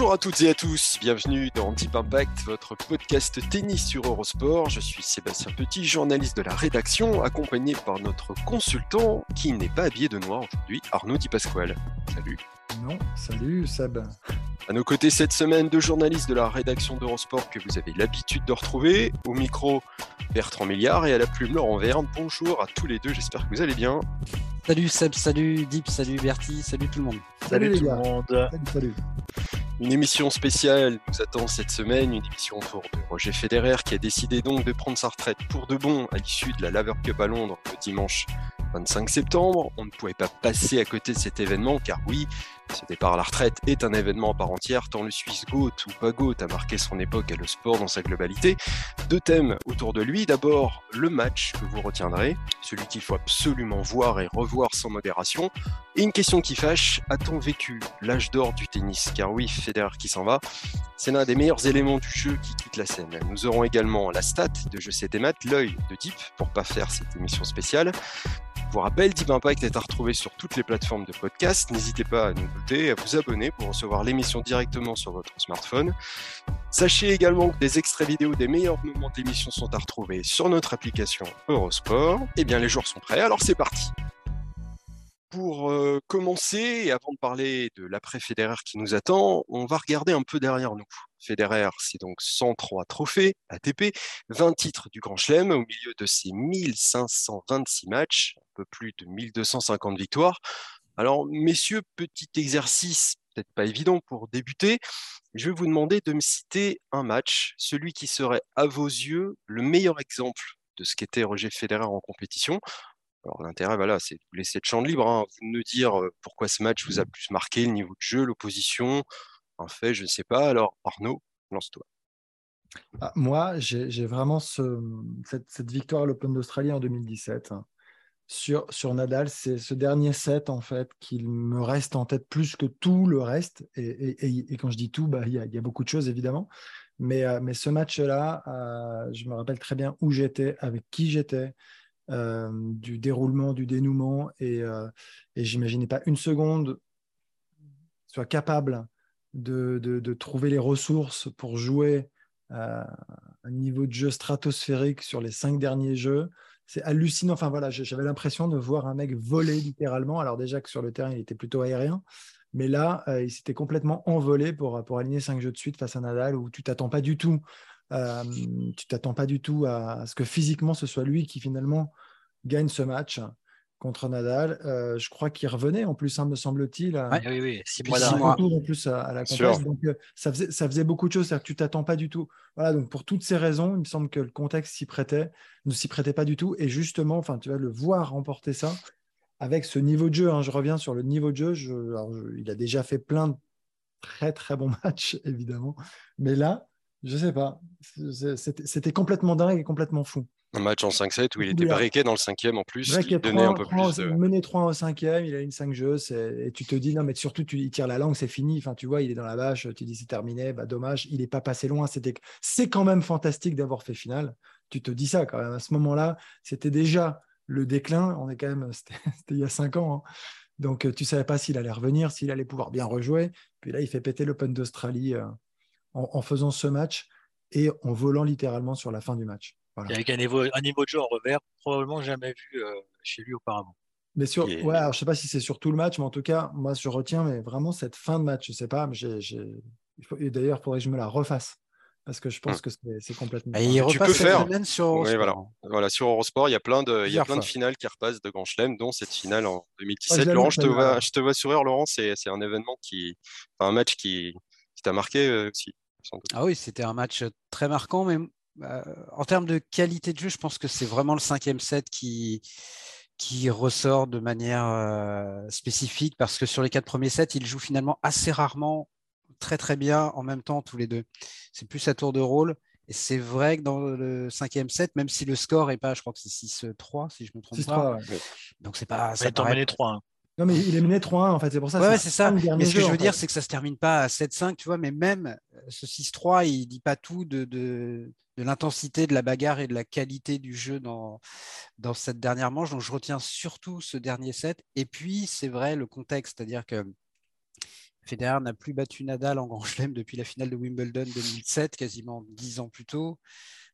Bonjour à toutes et à tous, bienvenue dans Deep Impact, votre podcast tennis sur Eurosport. Je suis Sébastien Petit, journaliste de la rédaction, accompagné par notre consultant qui n'est pas habillé de noir aujourd'hui, Arnaud Di Pasquale. Salut. Non, salut Seb. À nos côtés cette semaine, deux journalistes de la rédaction d'Eurosport que vous avez l'habitude de retrouver. Au micro, Bertrand Milliard et à la plume, Laurent Verne. Bonjour à tous les deux, j'espère que vous allez bien. Salut Seb, salut Deep, salut Bertie, salut tout le monde. Salut, Salut, les tout gars. le monde. Salut, salut. Une émission spéciale nous attend cette semaine, une émission autour de Roger Federer qui a décidé donc de prendre sa retraite pour de bon à l'issue de la Laver Cup à Londres le dimanche 25 septembre. On ne pouvait pas passer à côté de cet événement car oui, ce départ à la retraite est un événement à part entière tant le Suisse GOAT ou pas GOAT a marqué son époque et le sport dans sa globalité. Deux thèmes autour de lui. D'abord, le match que vous retiendrez, celui qu'il faut absolument voir et revoir sans modération. Et une question qui fâche, a-t-on vécu l'âge d'or du tennis? Car oui, Federer qui s'en va, c'est l'un des meilleurs éléments du jeu qui quitte la scène. Nous aurons également la stat de Je sais tes maths, l'œil de Deep, pour pas faire cette émission spéciale. Je vous rappelle, Deep Impact est à retrouver sur toutes les plateformes de podcast. N'hésitez pas à nous noter, à vous abonner pour recevoir l'émission directement sur votre smartphone. Sachez également que des extraits vidéo des meilleurs moments de l'émission sont à retrouver sur notre application Eurosport. Eh bien, les jours sont prêts, alors c'est parti. Pour euh, commencer, avant de parler de l'après Federer qui nous attend, on va regarder un peu derrière nous. Federer, c'est donc 103 trophées ATP, 20 titres du Grand Chelem au milieu de ses 1526 matchs, un peu plus de 1250 victoires. Alors, messieurs, petit exercice, peut-être pas évident pour débuter. Je vais vous demander de me citer un match, celui qui serait à vos yeux le meilleur exemple de ce qu'était Roger Federer en compétition. Alors l'intérêt, voilà, c'est de laisser le champ libre, hein, vous de me dire pourquoi ce match vous a plus marqué, le niveau de jeu, l'opposition, un fait, je ne sais pas. Alors Arnaud, lance-toi. Ah, moi, j'ai vraiment ce- cette, victoire à l'Open d'Australie en 2017 hein, sur, sur Nadal. C'est ce dernier set, en fait, qui me reste en tête plus que tout le reste. Et, quand je dis tout, bah, il y, a, beaucoup de choses, évidemment. Mais, euh, ce match-là, euh, je me rappelle très bien où j'étais, avec qui j'étais, euh, du déroulement, du dénouement. Et, euh, et j'imaginais pas une seconde soit capable de, de- trouver les ressources pour jouer à un niveau de jeu stratosphérique sur les cinq derniers jeux. C'est hallucinant. Enfin voilà, j'avais l'impression de voir un mec voler littéralement. Alors déjà que sur le terrain, il était plutôt aérien. Mais là, euh, il s'était complètement envolé pour, pour aligner cinq jeux de suite face à Nadal où tu t'attends pas du tout. Euh, tu t'attends pas du tout à, à ce que physiquement ce soit lui qui finalement gagne ce match contre Nadal. Euh, je crois qu'il revenait en plus, hein, me semble-t-il. à- Ouais. Oui, oui, six mois six mois. en plus à, à la compète. Donc, euh, ça, faisait, ça faisait beaucoup de choses. C'est-à-dire que tu t'attends pas du tout. Voilà, donc pour toutes ces raisons, il me semble que le contexte s'y prêtait, ne s'y prêtait pas du tout. Et justement, enfin, tu vas le voir remporter ça avec ce niveau de jeu. hein. je reviens sur le niveau de jeu. Je- alors, je- il a déjà fait plein de très très bons matchs, évidemment. Mais là, je sais pas. C'était complètement dingue et complètement fou. Un match en 5-7 où il était briqué dans le cinquième en plus, est donnait un peu 3, plus de... mené 3 au cinquième, il a une 5 jeux, et tu te dis, non, mais surtout, tu, il tire la langue, c'est fini. Enfin, tu vois, il est dans la vache, tu dis, c'est terminé, bah, dommage, il n'est pas passé loin. C'est quand même fantastique d'avoir fait finale. Tu te dis ça quand même. À ce moment-là, c'était déjà le déclin. On est quand même, c'était, il y a 5 ans. hein. Donc, euh, tu savais pas s'il allait revenir, s'il allait pouvoir bien rejouer. Puis là, il fait péter l'Open d'Australie euh, en, en faisant ce match et en volant littéralement sur la fin du match. Voilà. Et avec un niveau, un niveau de jeu en revers, probablement jamais vu euh, chez lui auparavant. Mais sur, Et- ouais, alors je sais pas si c'est sur tout le match, mais en tout cas, moi, je retiens mais vraiment cette fin de match. Je sais pas, mais j'ai, j'ai- il faut- et d'ailleurs, il faudrait que je me la refasse parce que je pense Hmm. que c'est, complètement. Et il Tu peux faire. sur Oui, Eurosport. voilà. Voilà, sur Eurosport, il y a plein de, il y a plein de finales qui repassent de Grand Chelem, dont cette finale en Ah, 2017. je l'ai Laurent, je te vois, je te vois sourire, Laurent, c'est, c'est un événement qui, enfin, un match qui, qui t'a marqué euh, aussi, sans doute. Ah oui, c'était un match très marquant, mais bah, en termes de qualité de jeu, je pense que c'est vraiment le cinquième set qui, qui ressort de manière euh, spécifique parce que sur les quatre premiers sets, ils jouent finalement assez rarement très très bien en même temps tous les deux. C'est plus à tour de rôle. Et c'est vrai que dans le cinquième set, même si le score est pas, je crois que c'est 6-3, si je me trompe pas. Donc c'est pas. Ça paraît... 3 non, mais il est mené 3-1 en fait, c'est pour ça. Ouais, c'est ça. Mais ce que je veux dire, c'est que ça se termine pas à 7-5, tu vois, mais même euh, ce 6-3, il dit pas tout de, de, de l'intensité de la bagarre et de la qualité du jeu dans, dans cette dernière manche. Donc je retiens surtout ce dernier set. Et puis, c'est vrai, le contexte, c'est-à-dire que Federer n'a plus battu Nadal en Grand Chelem depuis la finale de Wimbledon 2007, quasiment dix ans plus tôt.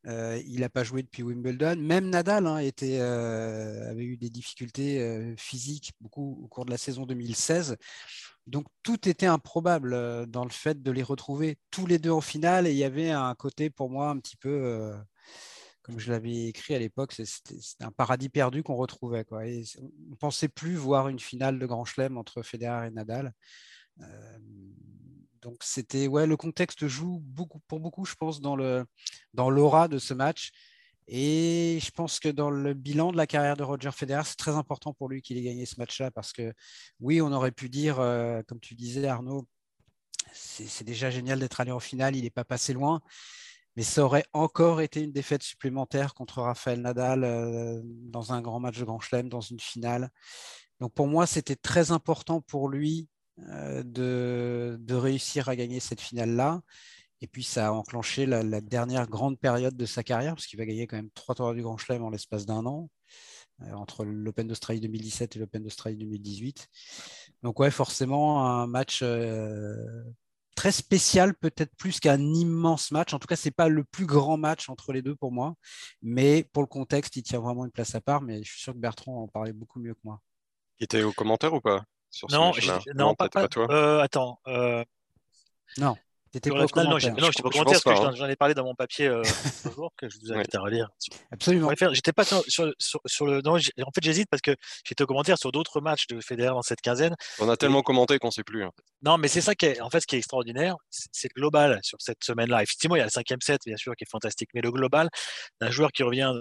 Euh, il n'a pas joué depuis Wimbledon. Même Nadal hein, euh, avait eu des difficultés euh, physiques beaucoup au cours de la saison 2016. Donc tout était improbable dans le fait de les retrouver tous les deux en finale. Et il y avait un côté pour moi un petit peu, comme je l'avais écrit à l'époque, c'était un paradis perdu qu'on retrouvait. On ne pensait plus voir une finale de Grand Chelem entre Federer et Nadal donc c'était ouais, le contexte joue beaucoup pour beaucoup, je pense, dans le dans l'aura de ce match. Et je pense que dans le bilan de la carrière de Roger Federer, c'est très important pour lui qu'il ait gagné ce match-là parce que oui, on aurait pu dire, euh, comme tu disais Arnaud, c'est déjà génial d'être allé en finale, il n'est pas passé loin, mais ça aurait encore été une défaite supplémentaire contre Rafael Nadal euh, dans un grand match de Grand Chelem, dans une finale. Donc pour moi, c'était très important pour lui euh, de, réussir à gagner cette finale-là. Et puis, ça a enclenché la, dernière grande période de sa carrière, parce qu'il va gagner quand même trois tours du Grand Chelem en l'espace d'un an, euh, entre l'Open d'Australie 2017 et l'Open d'Australie 2018. Donc, ouais, forcément, un match euh, très spécial, peut-être plus qu'un immense match. En tout cas, ce n'est pas le plus grand match entre les deux pour moi, mais pour le contexte, il tient vraiment une place à part. Mais je suis sûr que Bertrand en parlait beaucoup mieux que moi. Il était au commentaire ou pas? Non, non, pas, toi. Euh, attends. Euh... Non. T'étais pas au non, je pas commentaire parce que hein. j'en ai parlé dans mon papier euh, jour que je vous invite à relire. Absolument. J'étais pas sur, sur, sur, le. Non, en fait, j'hésite parce que j'étais au commentaire sur d'autres matchs de Federer dans cette quinzaine. On a tellement commenté qu'on ne sait plus. En fait. Non, mais c'est ça qui est, en fait, ce qui est extraordinaire, c'est le global sur cette semaine-là. Effectivement, il y a le cinquième set, bien sûr, qui est fantastique, mais le global d'un joueur qui revient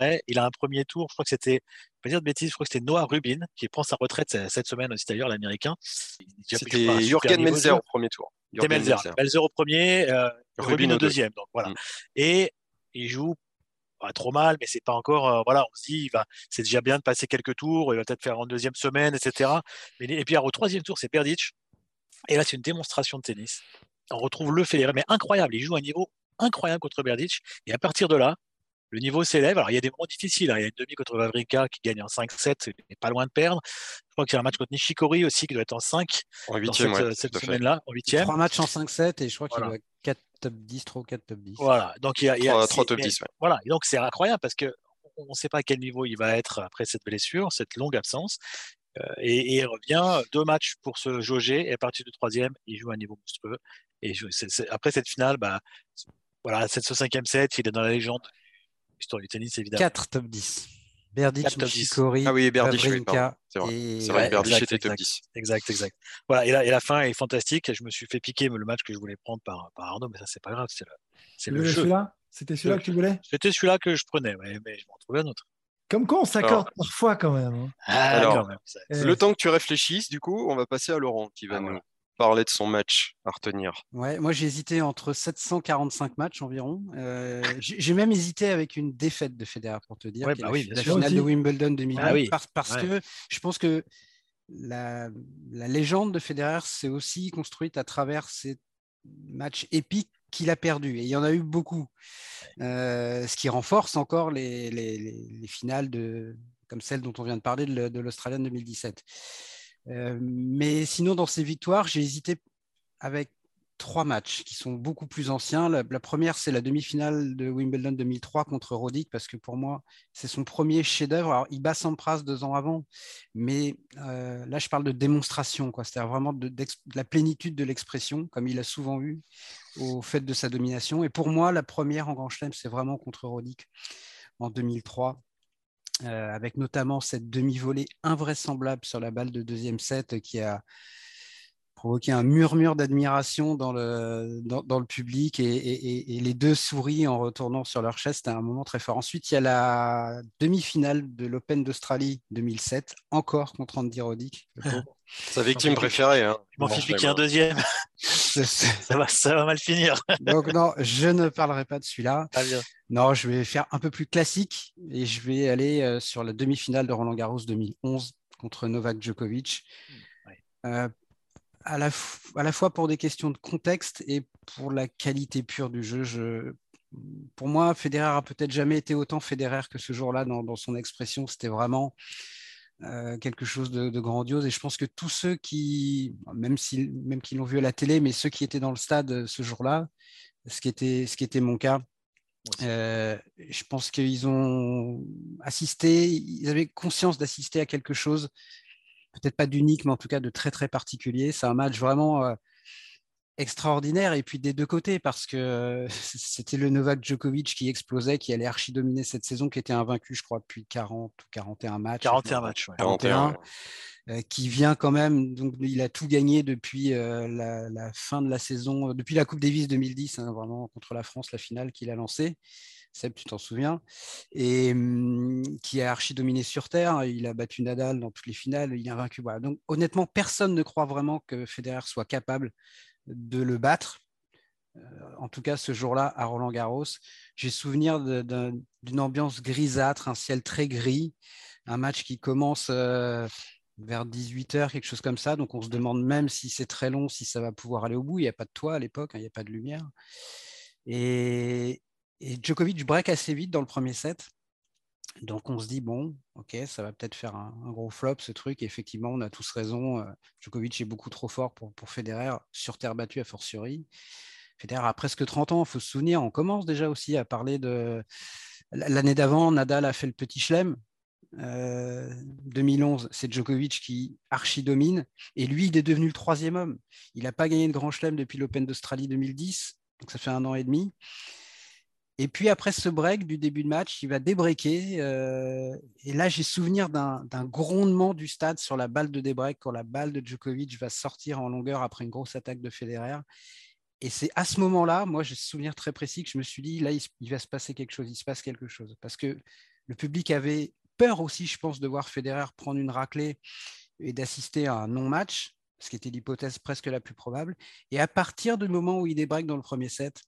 il a un premier tour, je crois que c'était, pas dire de bêtises, je crois que c'était Noah Rubin qui prend sa retraite cette semaine aussi d'ailleurs, l'américain. C'était Jürgen Melzer au premier tour. C'était Melzer. Melzer au premier, euh, Rubin, au deuxième. Donc voilà. Mm. Et il joue pas trop mal, mais c'est pas encore. Euh, voilà, on se dit, va, c'est déjà bien de passer quelques tours, il va peut-être faire en deuxième semaine, etc. Mais, et puis au troisième tour, c'est Berdych. Et là, c'est une démonstration de tennis. On retrouve le Federer, mais incroyable. Il joue à un niveau incroyable contre Berdych. Et à partir de là, le niveau s'élève. Alors, il y a des moments difficiles. Hein. Il y a une demi contre Vavrinka qui gagne en 5-7, il n'est pas loin de perdre. Je crois qu'il y a un match contre Nishikori aussi qui doit être en 5 en 8 cette, cette semaine-là, en 8 Trois matchs en 5-7 et je crois qu'il a 4 top 10, 3 ou 4 top 10. Voilà, donc il y a, il y a 3, top 10. Voilà, et donc c'est incroyable parce que on ne sait pas à quel niveau il va être après cette blessure, cette longue absence. Euh, et, il revient deux matchs pour se jauger et à partir du troisième, il joue à un niveau monstrueux. Et après cette finale, bah, voilà, c'est ce cinquième set, il est dans la légende histoire du tennis, évidemment. 4 top 10. Berdych, Nishikori, Ah oui, Berdych, oui, C'est vrai, et... c'est vrai Berdych était top 10. Exact, exact. Voilà, et la, et la, fin est fantastique. Je me suis fait piquer le match que je voulais prendre par, par Arnaud, mais ça, c'est pas grave. C'est le, c'est le jeu. Celui-là C'était celui-là que tu voulais? C'était celui-là que je prenais, mais, mais je m'en trouvais un autre. Comme quoi, on s'accorde parfois quand même. Hein. Ah, Alors, quand même, le temps que tu réfléchisses, du coup, on va passer à Laurent qui va ah, nous parler de son match à retenir ouais, Moi, j'ai hésité entre 745 matchs environ. Euh, j'ai même hésité avec une défaite de Federer, pour te dire. Ouais, bah oui, la, finale de Wimbledon 2008. Ah, oui. Parce, parce que je pense que la, la légende de Federer s'est aussi construite à travers ces matchs épiques qu'il a perdus. Et il y en a eu beaucoup. Euh, ce qui renforce encore les, les, les, finales de, comme celle dont on vient de parler de l'Australian 2017. Euh, mais sinon, dans ces victoires, j'ai hésité avec trois matchs qui sont beaucoup plus anciens. La, première, c'est la demi-finale de Wimbledon 2003 contre Roddick, parce que pour moi, c'est son premier chef-d'œuvre. Alors, il bat Sampras deux ans avant, mais euh, là, je parle de démonstration, c'est-à-dire vraiment de, la plénitude de l'expression, comme il a souvent eu au fait de sa domination. Et pour moi, la première en Grand Chelem, c'est vraiment contre Roddick en 2003. Euh, avec notamment cette demi-volée invraisemblable sur la balle de deuxième set qui a provoqué un murmure d'admiration dans le, dans, le public et, les deux souris en retournant sur leur chaise. C'était un moment très fort. Ensuite, il y a la demi-finale de l'Open d'Australie 2007, encore contre Andy Roddick. Sa victime préférée. Hein. Il m'en fait un deuxième. ça, va, ça va mal finir. Donc, non, je ne parlerai pas de celui-là. Non, je vais faire un peu plus classique et je vais aller euh, sur la demi-finale de Roland Garros 2011 contre Novak Djokovic. Euh, à, la à, la fois pour des questions de contexte et pour la qualité pure du jeu. Je, pour moi, Federer a peut-être jamais été autant Federer que ce jour-là dans, son expression. C'était vraiment euh, quelque chose de, grandiose. Et je pense que tous ceux qui, même s'ils même l'ont vu à la télé, mais ceux qui étaient dans le stade ce jour-là, ce qui était, ce qui était mon cas, euh, je pense qu'ils ont assisté, ils avaient conscience d'assister à quelque chose peut-être pas d'unique, mais en tout cas de très très particulier. C'est un match vraiment euh, extraordinaire et puis des deux côtés parce que euh, c'était le Novak Djokovic qui explosait, qui allait archi dominer cette saison, qui était invaincu, je crois, depuis 40 ou 41 matchs. 41 matchs, 41. Euh, qui vient quand même, donc il a tout gagné depuis la, fin de la saison, depuis la Coupe Davis 2010, hein, vraiment contre la France, la finale qu'il a lancée. Seb, tu t'en souviens, et mmh, qui a archi dominé sur Terre. Il a battu Nadal dans toutes les finales, il a vaincu. Donc honnêtement, personne ne croit vraiment que Federer soit capable de le battre. Euh, en tout cas, ce jour-là, à Roland Garros, j'ai souvenir d'une ambiance grisâtre, un ciel très gris, un match qui commence euh, vers 18h, quelque chose comme ça. Donc on se demande même si c'est très long, si ça va pouvoir aller au bout. Il n'y a pas de toit à l'époque, hein, il n'y a pas de lumière. Et, et Djokovic break assez vite dans le premier set. Donc on se dit, bon, ok, ça va peut-être faire un, gros flop ce truc. Et effectivement, on a tous raison. Euh, Djokovic est beaucoup trop fort pour, Federer, sur terre battue à fortiori. Federer a presque 30 ans, il faut se souvenir. On commence déjà aussi à parler de. L'année d'avant, Nadal a fait le petit chelem. 2011, euh, c'est Djokovic qui archi-domine. Et lui, il est devenu le troisième homme. Il n'a pas gagné de grand chelem depuis l'Open d'Australie 2010. Donc ça fait un an et demi. Et puis après ce break du début de match, il va débreaker. Euh, et là, j'ai souvenir d'un grondement du stade sur la balle de débreak quand la balle de Djokovic va sortir en longueur après une grosse attaque de Federer. Et c'est à ce moment-là, moi j'ai souvenir très précis que je me suis dit, là, il, va se passer quelque chose, il se passe quelque chose. Parce que le public avait peur aussi, je pense, de voir Federer prendre une raclée et d'assister à un non-match, ce qui était l'hypothèse presque la plus probable. Et à partir du moment où il débreak dans le premier set,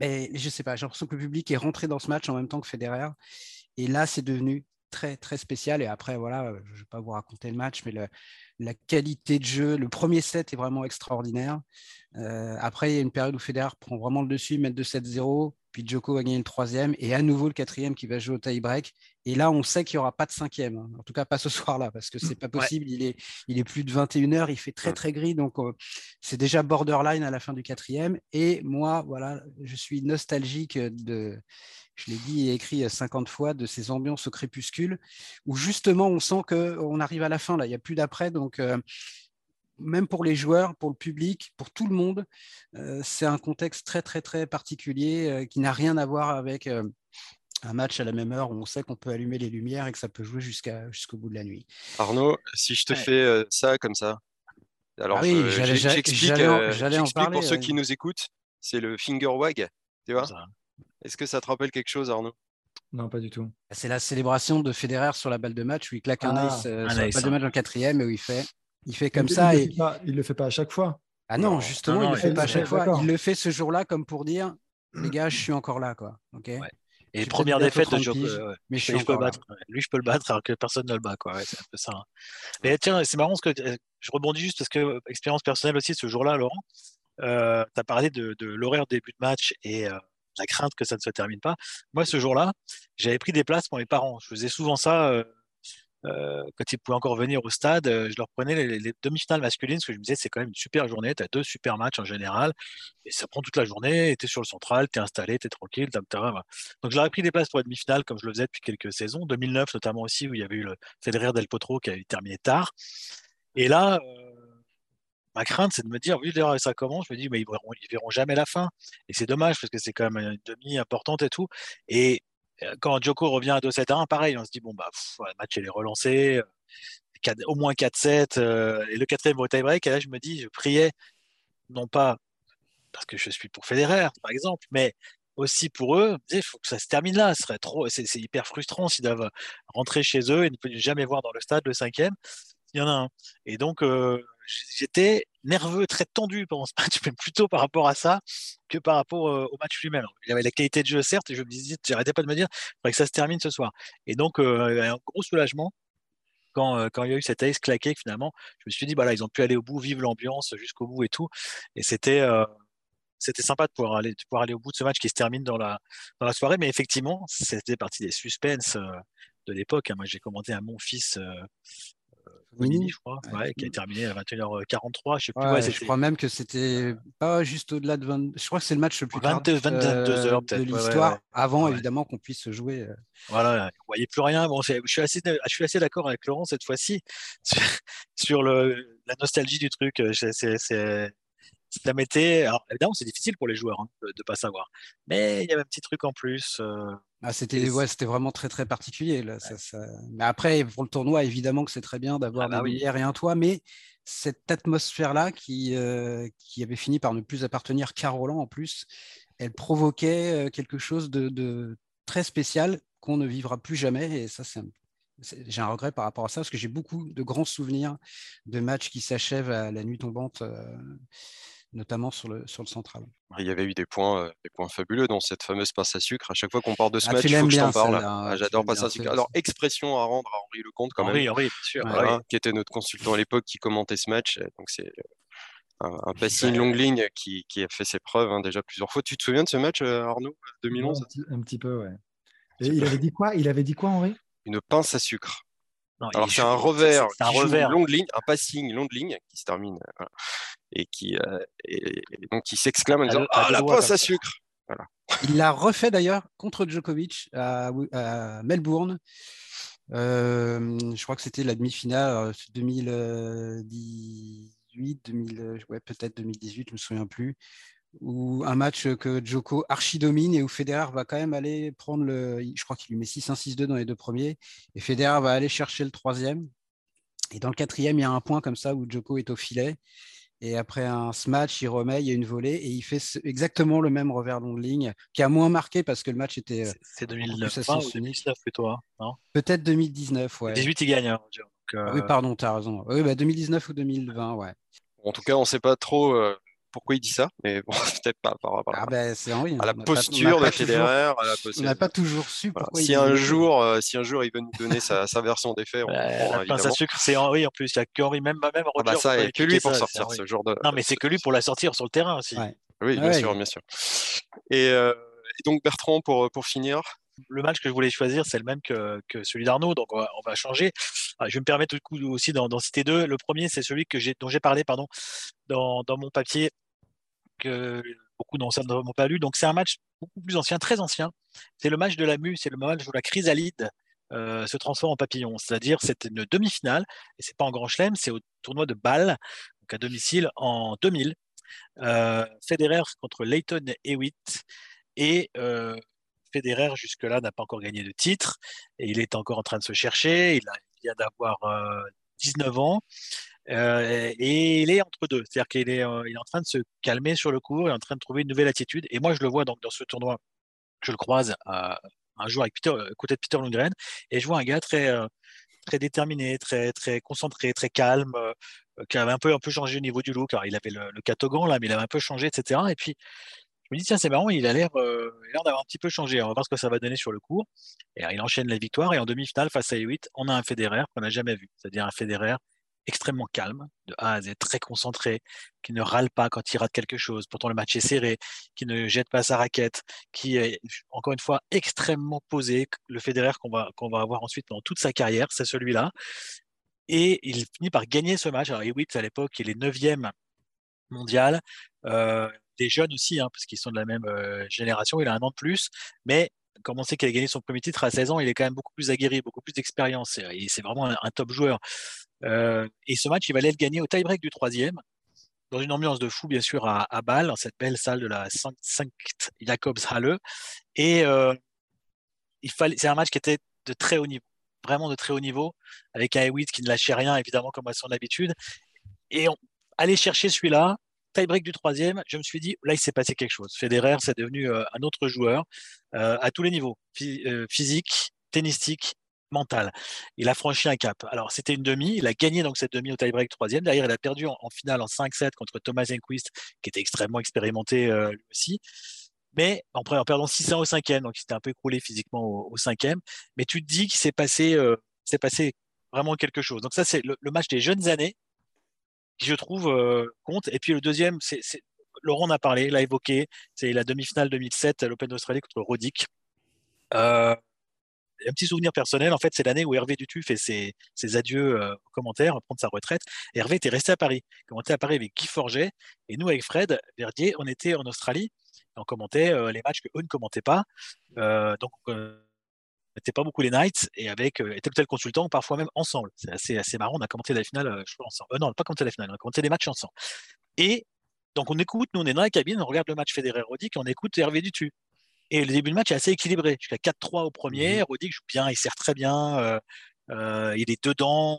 mais je sais pas, j'ai l'impression que le public est rentré dans ce match en même temps que Federer. Et là, c'est devenu très, très spécial. Et après, voilà, je ne vais pas vous raconter le match, mais la qualité de jeu, le premier set est vraiment extraordinaire. Euh, après, il y a une période où Federer prend vraiment le dessus, met 2-7-0 puis Joko va gagner le troisième, et à nouveau le quatrième qui va jouer au tie-break. Et là, on sait qu'il n'y aura pas de cinquième, hein. en tout cas pas ce soir-là, parce que c'est pas possible. Il, est, il est plus de 21h, il fait très très gris, donc euh, c'est déjà borderline à la fin du quatrième. Et moi, voilà, je suis nostalgique de, je l'ai dit et écrit 50 fois, de ces ambiances au crépuscule, où justement on sent qu'on arrive à la fin, là, il n'y a plus d'après, donc euh, même pour les joueurs, pour le public, pour tout le monde, euh, c'est un contexte très très très particulier euh, qui n'a rien à voir avec euh, un match à la même heure où on sait qu'on peut allumer les lumières et que ça peut jouer jusqu'à jusqu'au bout de la nuit. Arnaud, si je te fais ça comme ça, alors ah oui, j'explique pour ceux qui nous écoutent, c'est le finger wag, tu vois. Est-ce que ça te rappelle quelque chose, Arnaud? Non, pas du tout. C'est la célébration de Federer sur la balle de match où il claque un ah, ace sur la balle de hein. match en quatrième et où il fait il fait comme ça. Il ne le, fait pas à chaque fois. Ah non, justement, il ne le fait pas à chaque fois. Il le fait ce jour-là comme pour dire les gars, je suis encore là. Quoi. Et première défaite de Joko. mais je, peux battre. Lui, je peux le battre alors que personne ne le bat. C'est un peu ça. Hein. Mais tiens, c'est marrant parce que euh, je rebondis juste parce que, euh, expérience personnelle aussi, ce jour-là, Laurent, euh, tu as parlé de, l'horaire début de match et la crainte que ça ne se termine pas. Moi, ce jour-là, j'avais pris des places pour mes parents. Je faisais souvent ça euh, quand ils pouvaient encore venir au stade, euh, je leur prenais les, demi-finales masculines, parce que je me disais, c'est quand même une super journée, tu as deux super matchs en général, et ça prend toute la journée, tu es sur le central, tu es installé, tu es tranquille, Donc je leur ai pris des places pour la demi-finale, comme je le faisais depuis quelques saisons, 2009 notamment aussi, où il y avait eu le Federer Del Potro qui avait terminé tard. Et là, euh, ma crainte, c'est de me dire, oui, d'ailleurs, ça commence, je me dis, mais ils verront, ils verront jamais la fin. Et c'est dommage, parce que c'est quand même une demi importante et tout. Et quand Joko revient à 2-7-1, pareil, on se dit, bon, bah, le match, il est relancé. au moins 4-7 et le quatrième au tie-break. Et là, je me dis, je priais, non pas parce que je suis pour Federer, par exemple, mais aussi pour eux, il faut que ça se termine là. Ce c'est, hyper frustrant s'ils doivent rentrer chez eux et ne jamais voir dans le stade le cinquième. Il y en a un. Et donc, j'étais nerveux, très tendu pendant ce match, mais plutôt par rapport à ça que par rapport au match lui-même. Il y avait la qualité de jeu, certes, et je me disais, j'arrêtais pas de me dire, il faudrait que ça se termine ce soir. Et donc, un gros soulagement quand, quand, il y a eu cette ace claquée, finalement, je me suis dit, bah là, ils ont pu aller au bout, vivre l'ambiance jusqu'au bout et tout. Et c'était, c'était sympa de pouvoir, aller, pouvoir aller au bout de ce match qui se termine dans la, dans la soirée. Mais effectivement, c'était partie des suspens de l'époque. Hein. Moi, j'ai commenté à mon fils Bonini, je crois, qui a terminé à 21h43. Je, sais plus, je crois même que c'était pas juste au-delà de 20. Je crois que c'est le match le plus 22, 22 heures, de l'histoire, avant évidemment qu'on puisse jouer. Voilà, vous voyez plus rien. Bon, je suis assez, je suis assez d'accord avec Laurent cette fois-ci sur, le, la nostalgie du truc. C'est ça m'était. Alors, évidemment, c'est difficile pour les joueurs hein, de ne pas savoir. Mais il y avait un petit truc en plus. Euh, ah, c'était ouais, vraiment très très particulier. Là. Mais après, pour le tournoi, évidemment que c'est très bien d'avoir ah, bah des et un toit. Mais cette atmosphère-là qui, euh, qui avait fini par ne plus appartenir qu'à Roland en plus, elle provoquait euh, quelque chose de, de très spécial qu'on ne vivra plus jamais. Et ça, c'est j'ai un regret par rapport à ça parce que j'ai beaucoup de grands souvenirs de matchs qui s'achèvent à la nuit tombante notamment sur le, sur le central. Il y avait eu des points, euh, des points fabuleux dans cette fameuse passe à sucre. À chaque fois qu'on parle de ce ah, match, il faut que je t'en parle. Ah, j'adore passe à sucre. Alors, expression à rendre à Henri Lecomte, quand même. Henri, bien sûr. Qui était notre consultant à l'époque, qui commentait ce match. Donc, c'est un, un passing longue ligne qui, qui, a fait ses preuves hein, déjà plusieurs fois. Tu te souviens de ce match, euh, Arnaud, 2011 un, petit, peu, ouais. Et il avait dit quoi? Il avait dit quoi, Henri? Une pince à sucre. Alors c'est un revers, un revers, longue ligne, un passing longue ligne qui se termine et qui euh, et, donc qui s'exclame en disant ah la pince à sucre. Voilà. Il l'a refait d'ailleurs contre Djokovic à, Melbourne. Euh, je crois que c'était la demi-finale 2018, 2000, ouais, peut-être 2018, je me souviens plus ou un match que Joko archi-domine et où Federer va quand même aller prendre le. Je crois qu'il lui met 6-1-6-2 dans les deux premiers. Et Federer va aller chercher le troisième. Et dans le quatrième, il y a un point comme ça où Joko est au filet. Et après un match, il remet, il y a une volée et il fait exactement le même revers long de ligne, qui a moins marqué parce que le match était. C'est 2009 ou 2019 plutôt, hein, Peut-être 2019, ouais. 18, il gagne. Hein, euh, Oui, pardon, tu as raison. Oui, bah 2019 ou 2020, ouais. En tout cas, on ne sait pas trop euh, pourquoi il dit ça, mais bon, peut-être pas par rapport ah ben, à la posture de Federer. On n'a pas toujours su pourquoi si un jour, euh, si un jour il veut nous donner sa, version des faits, on la pince à sucre, c'est Henri en plus. Il n'y a qu'Henri, même, même Roger. Ah bah ça, que lui pour sortir ce genre de. Non, mais c'est que lui pour la sortir sur le terrain aussi. Oui, bien sûr, bien sûr. Et, euh, et, donc Bertrand, pour, pour finir, le match que je voulais choisir, c'est le même que, celui d'Arnaud, donc on va, changer. Ah, je vais me permettre aussi d'en citer deux. Le premier, c'est celui que dont j'ai parlé pardon, dans, dans, mon papier que beaucoup d'entre n'ont pas lu. Donc c'est un match beaucoup plus ancien, très ancien. C'est le match de la mue, c'est le match où la chrysalide euh, se transforme en papillon. C'est-à-dire c'est une demi-finale, et c'est pas en Grand Chelem, c'est au tournoi de Bâle, donc à domicile en 2000. Euh, Federer contre Leighton Hewitt et euh, Federer jusque-là n'a pas encore gagné de titre et il est encore en train de se chercher. Il, vient d'avoir 19 ans. Euh, et il est entre deux, c'est-à-dire qu'il est, euh, est en train de se calmer sur le cours, il est en train de trouver une nouvelle attitude. Et moi, je le vois donc dans ce tournoi, je le croise un jour avec Peter, côté de Peter Lundgren, et je vois un gars très, euh, très déterminé, très, très concentré, très calme, qui avait un peu, un peu changé au niveau du look. Alors, il avait le, catogan là, mais il avait un peu changé, etc. Et puis, je me dis, tiens, c'est marrant, il a l'air d'avoir un petit peu changé. On va voir ce que ça va donner sur le cours. Et il enchaîne la victoire. Et en demi-finale, face à E8, on a un Federer qu'on n'a jamais vu. C'est-à-dire un Federer extrêmement calme, de A à Z, très concentré, qui ne râle pas quand il rate quelque chose. Pourtant, le match est serré, qui ne jette pas sa raquette, qui est, encore une fois, extrêmement posé. Le Federer qu'on va, qu'on va avoir ensuite pendant toute sa carrière, c'est celui-là. Et il finit par gagner ce match. Alors, Hewitt, à l'époque, il est 9e mondial. Euh, des jeunes aussi, hein, parce qu'ils sont de la même euh, génération. Il a un an de plus. Mais comme on sait qu'il a gagné son premier titre à 16 ans, il est quand même beaucoup plus aguerri, beaucoup plus d'expérience. C'est vraiment un, top joueur. Euh, et ce match, il va aller le gagner au tie-break du troisième, dans une ambiance de fou, bien sûr, à, Bâle, dans cette belle salle de la Sankt Jakobshalle. Et euh, c'est un match qui était de très haut niveau. vraiment de très haut niveau, avec un Hewitt qui ne lâchait rien, évidemment, comme à son habitude. Et on, aller chercher celui-là, tie-break du troisième, je me suis dit, là, il s'est passé quelque chose. Federer, c'est devenu euh, un autre joueur euh, à tous les niveaux, euh, physique, tennistique, mental. Il a franchi un cap. Alors, c'était une demi. Il a gagné donc cette demi au tie-break troisième. Derrière, il a perdu en, finale en 5-7 contre Thomas Enquist, qui était extrêmement expérimenté lui aussi. Mais en, en perdant 6-1 au cinquième, donc il s'était un peu écroulé physiquement au, cinquième. Mais tu te dis qu'il s'est passé, s'est passé vraiment quelque chose. Donc ça, c'est le, match des jeunes années qui je trouve euh, compte. Et puis le deuxième, c'est Laurent en a parlé, l'a évoqué, c'est la demi-finale 2007 à l'Open d'Australie contre Rodic. Euh, un petit souvenir personnel, en fait, c'est l'année où Hervé Dutu fait ses, adieux euh, aux commentaires, prendre sa retraite. Hervé était resté à Paris, il commentait à Paris avec Guy Forget, et nous, avec Fred Verdier, on était en Australie, on commentait euh, les matchs que eux ne commentaient pas. Donc, n'était pas beaucoup les nights et avec euh, tel ou tel consultant, parfois même ensemble. C'est assez, assez marrant. On a commenté la finale, euh, je crois, ensemble. Euh, non, pas commenté la finale, on a commenté les matchs ensemble. Et donc, on écoute, nous, on est dans la cabine, on regarde le match Federer-Rodic et on écoute Hervé Dutu. Et le début de match est assez équilibré. Jusqu'à 4-3 au premier. Mmh. Rodic joue bien, il sert très bien. il est dedans.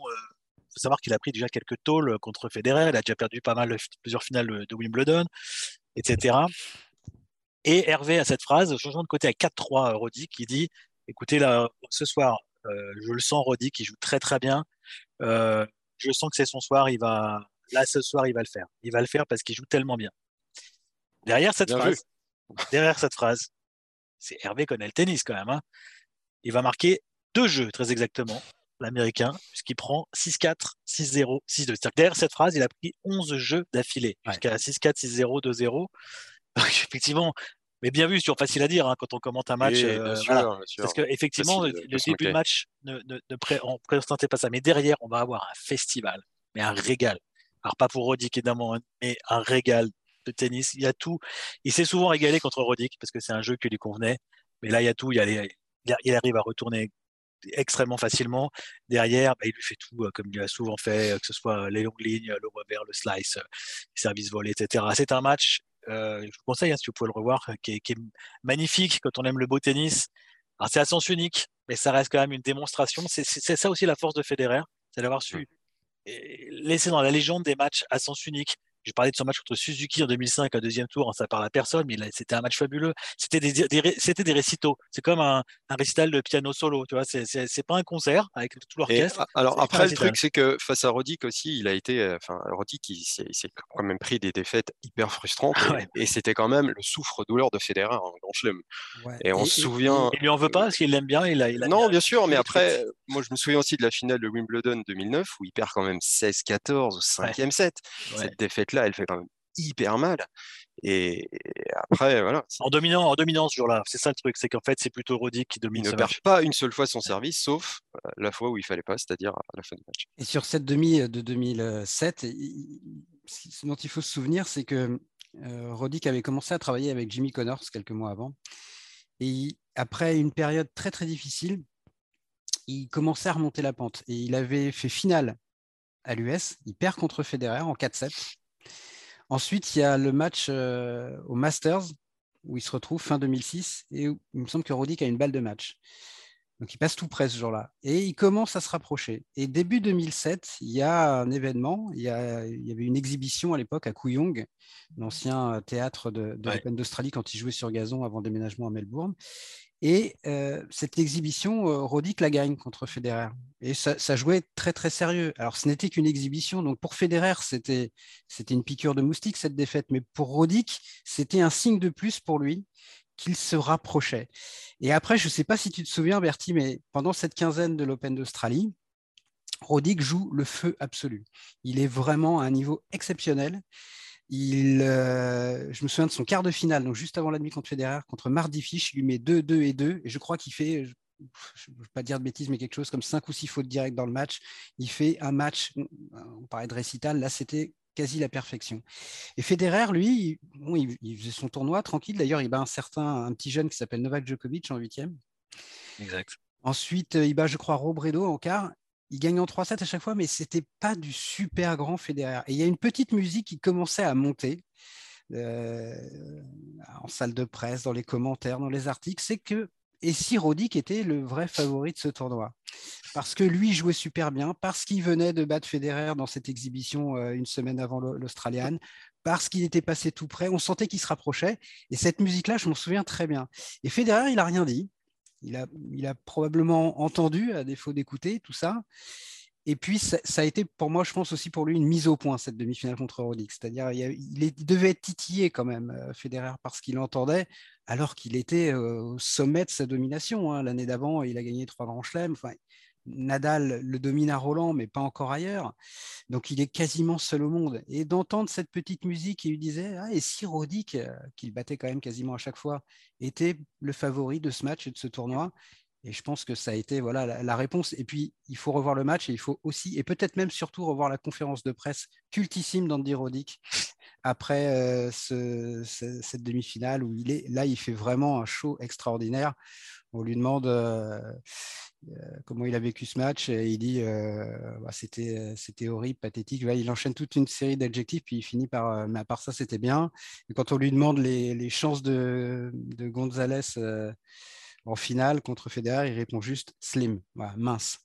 Il faut savoir qu'il a pris déjà quelques tôles contre Federer. Il a déjà perdu pas mal, plusieurs finales de Wimbledon, etc. Et Hervé a cette phrase, changement de côté à 4-3 Rodic, qui dit écoutez, là, ce soir, euh, je le sens, Rodi, qui joue très très bien. Euh, je sens que c'est son soir, il va, là, ce soir, il va le faire. Il va le faire parce qu'il joue tellement bien. Derrière cette phrase, derrière cette phrase, c'est Hervé connaît le tennis quand même. Hein. Il va marquer deux jeux, très exactement, l'américain, puisqu'il prend 6-4, 6-0, 6-2. Derrière cette phrase, il a pris 11 jeux d'affilée, jusqu'à 6-4, 6-0, 2-0. Donc, effectivement, mais bien vu, c'est toujours facile à dire hein, quand on commente un match. Euh, Parce qu'effectivement, le, début de match ne, ne, ne présentait pas ça. Mais derrière, on va avoir un festival, mais un régal. Alors, pas pour Rodic, évidemment, hein, mais un régal de tennis. Il y a tout. Il s'est souvent régalé contre Rodic parce que c'est un jeu qui lui convenait. Mais là, il y a tout. Il, y il arrive à retourner extrêmement facilement. Derrière, bah, il lui fait tout, euh, comme il a souvent fait, euh, que ce soit les longues lignes, le revers, le slice, les services volés, etc. C'est un match euh, je vous conseille, hein, si vous pouvez le revoir, qui est, magnifique quand on aime le beau tennis. c'est à sens unique, mais ça reste quand même une démonstration. C'est ça aussi la force de Federer, c'est d'avoir su mmh. laisser dans la légende des matchs à sens unique, j'ai parlé de son match contre Suzuki en 2005, un deuxième tour, ça parle à personne, mais c'était un match fabuleux. C'était des, c'était des récitaux. C'est comme un, un, récital de piano solo, tu vois. C'est pas un concert avec tout l'orchestre. Alors après, le truc, c'est que face à Roddick aussi, il a été, euh, enfin, Roddick, il, s'est quand même pris des défaites hyper frustrantes. Ah et, c'était quand même le souffre-douleur de Federer en Grand Chelem. Et on se souvient. Il lui en veut pas parce qu'il l'aime bien. Il a, il non, bien sûr, mais après, moi, je me souviens aussi de la finale de Wimbledon 2009 où il perd quand même 16-14 au cinquième set. Cette défaite elle fait quand même hyper mal. Et, après, voilà. En dominant, en dominant ce jour-là, c'est ça le truc, c'est qu'en fait, c'est plutôt Roddick qui domine. Il ne perd pas une seule fois son service, sauf euh, la fois où il fallait pas, c'est-à-dire à la fin du match. Et sur cette demi de 2007, ce dont il faut se souvenir, c'est que euh, Roddick avait commencé à travailler avec Jimmy Connors quelques mois avant. Et après une période très très difficile, il commençait à remonter la pente. Et il avait fait finale à l'US. Il perd contre Federer en 4-7. Ensuite, il y a le match euh, au Masters où il se retrouve fin 2006 et où il me semble que Roddick a une balle de match. Donc il passe tout près ce jour-là. Et il commence à se rapprocher. Et début 2007, il y a un événement. Il y, il y avait une exhibition à l'époque à Kooyong, l'ancien théâtre de, de l'Open d'Australie quand il jouait sur gazon avant le déménagement à Melbourne. Et cette exhibition, euh, Roddick la gagne contre Federer. Et ça, jouait très très sérieux. Alors ce n'était qu'une exhibition, donc pour Federer, c'était une piqûre de moustique cette défaite, mais pour Roddick, c'était un signe de plus pour lui qu'il se rapprochait. Et après, je ne sais pas si tu te souviens, Bertie, mais pendant cette quinzaine de l'Open d'Australie, Roddick joue le feu absolu. Il est vraiment à un niveau exceptionnel. Il, euh, je me souviens de son quart de finale, donc juste avant la nuit contre Federer, contre Mardi Fish, il lui met 2, 2 et 2, et je crois qu'il fait, je ne veux pas dire de bêtises, mais quelque chose comme 5 ou 6 fautes directes dans le match. Il fait un match, on parlait de récital, là c'était quasi la perfection. Et Federer, lui, il, faisait son tournoi tranquille. D'ailleurs, il bat un certain, un petit jeune qui s'appelle Novak Djokovic en huitième. Exact. Ensuite, il bat, je crois, Robredo en quart il gagne en 3-7 à chaque fois, mais c'était pas du super grand Federer. Et il y a une petite musique qui commençait à monter euh, en salle de presse, dans les commentaires, dans les articles, c'est que et si Roddick était le vrai favori de ce tournoi? Parce que lui jouait super bien, parce qu'il venait de battre Federer dans cette exhibition euh, une semaine avant l'Australian, parce qu'il était passé tout près. On sentait qu'il se rapprochait. Et cette musique-là, je m'en souviens très bien. Et Federer, il n'a rien dit. Il a, probablement entendu, à défaut d'écouter tout ça. Et puis, ça, a été pour moi, je pense aussi pour lui, une mise au point, cette demi-finale contre Roddick. C'est-à-dire, il, devait être titillé quand même, euh, Federer, parce qu'il entendait, alors qu'il était euh, au sommet de sa domination. Hein. L'année d'avant, il a gagné trois grands chelems. Nadal le domine à Roland, mais pas encore ailleurs. Donc il est quasiment seul au monde. Et d'entendre cette petite musique qui lui disait ah, et si Roddick, euh, qu'il battait quand même quasiment à chaque fois, était le favori de ce match et de ce tournoi? Et je pense que ça a été voilà la, réponse. Et puis il faut revoir le match et il faut aussi et peut-être même surtout revoir la conférence de presse cultissime d'Andy Roddick après euh, cette demi-finale où il est là, il fait vraiment un show extraordinaire. On lui demande euh, euh, comment il a vécu ce match et il dit euh, bah, c'était c'était horrible, pathétique. il enchaîne toute une série d'adjectifs puis il finit par mais à part ça c'était bien. Et quand on lui demande les, chances de, de Gonzalez en finale contre Federer, il répond juste slim, mince.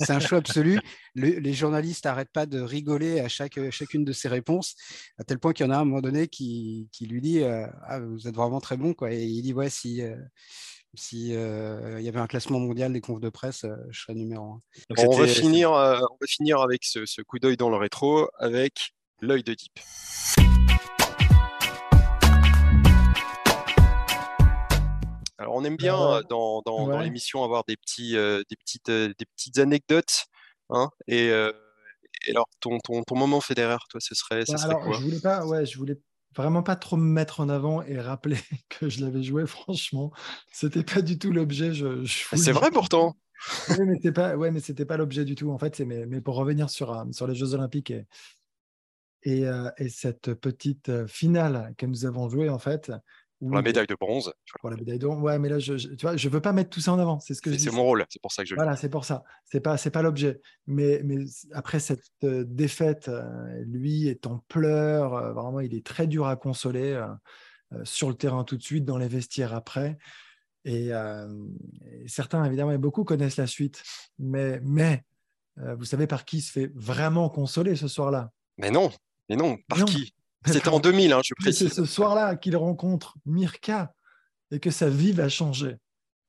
C'est un choix absolu. les journalistes n'arrêtent pas de rigoler à chacune de ses réponses, à tel point qu'il y en a un, moment donné qui, lui dit ah, Vous êtes vraiment très bon. Et il dit Ouais, si, si euh, il y avait un classement mondial des confs de presse, euh, je serais numéro un. on, va finir, euh, on va finir avec ce, coup d'œil dans le rétro, avec l'œil de Deep. Alors on aime bien dans, dans, l'émission avoir des, petits, des, petites, des petites anecdotes. Hein, et, alors ton, ton, ton, moment fédéraire, toi, ce serait, ce serait quoi? je voulais pas, ouais, je voulais vraiment pas trop me mettre en avant et rappeler que je l'avais joué, franchement. C'était pas du tout l'objet. Je, ah, c'est vrai pourtant. oui, mais c'était pas, ouais, mais c'était pas l'objet du tout. En fait, c'est mais, mais, pour revenir sur, euh, sur les Jeux Olympiques et, et, euh, et, cette petite euh, finale que nous avons jouée, en fait, pour la médaille de bronze. Pour la médaille de bronze. Ouais, mais là, je, tu vois, je veux pas mettre tout ça en avant. C'est ce que C'est mon rôle. C'est pour ça que je. Voilà, c'est pour ça. C'est pas, c'est pas l'objet. Mais, mais après cette euh, défaite, euh, lui est en pleurs. Euh, vraiment, il est très dur à consoler sur le terrain tout de suite, dans les vestiaires après. Et, certains, évidemment, et beaucoup connaissent la suite. Mais, mais vous savez par qui il se fait vraiment consoler ce soir-là? Mais non. Mais non. Par qui? C'était en 2000, hein, je précise. C'est ce soir-là qu'il rencontre Mirka et que sa vie va changer.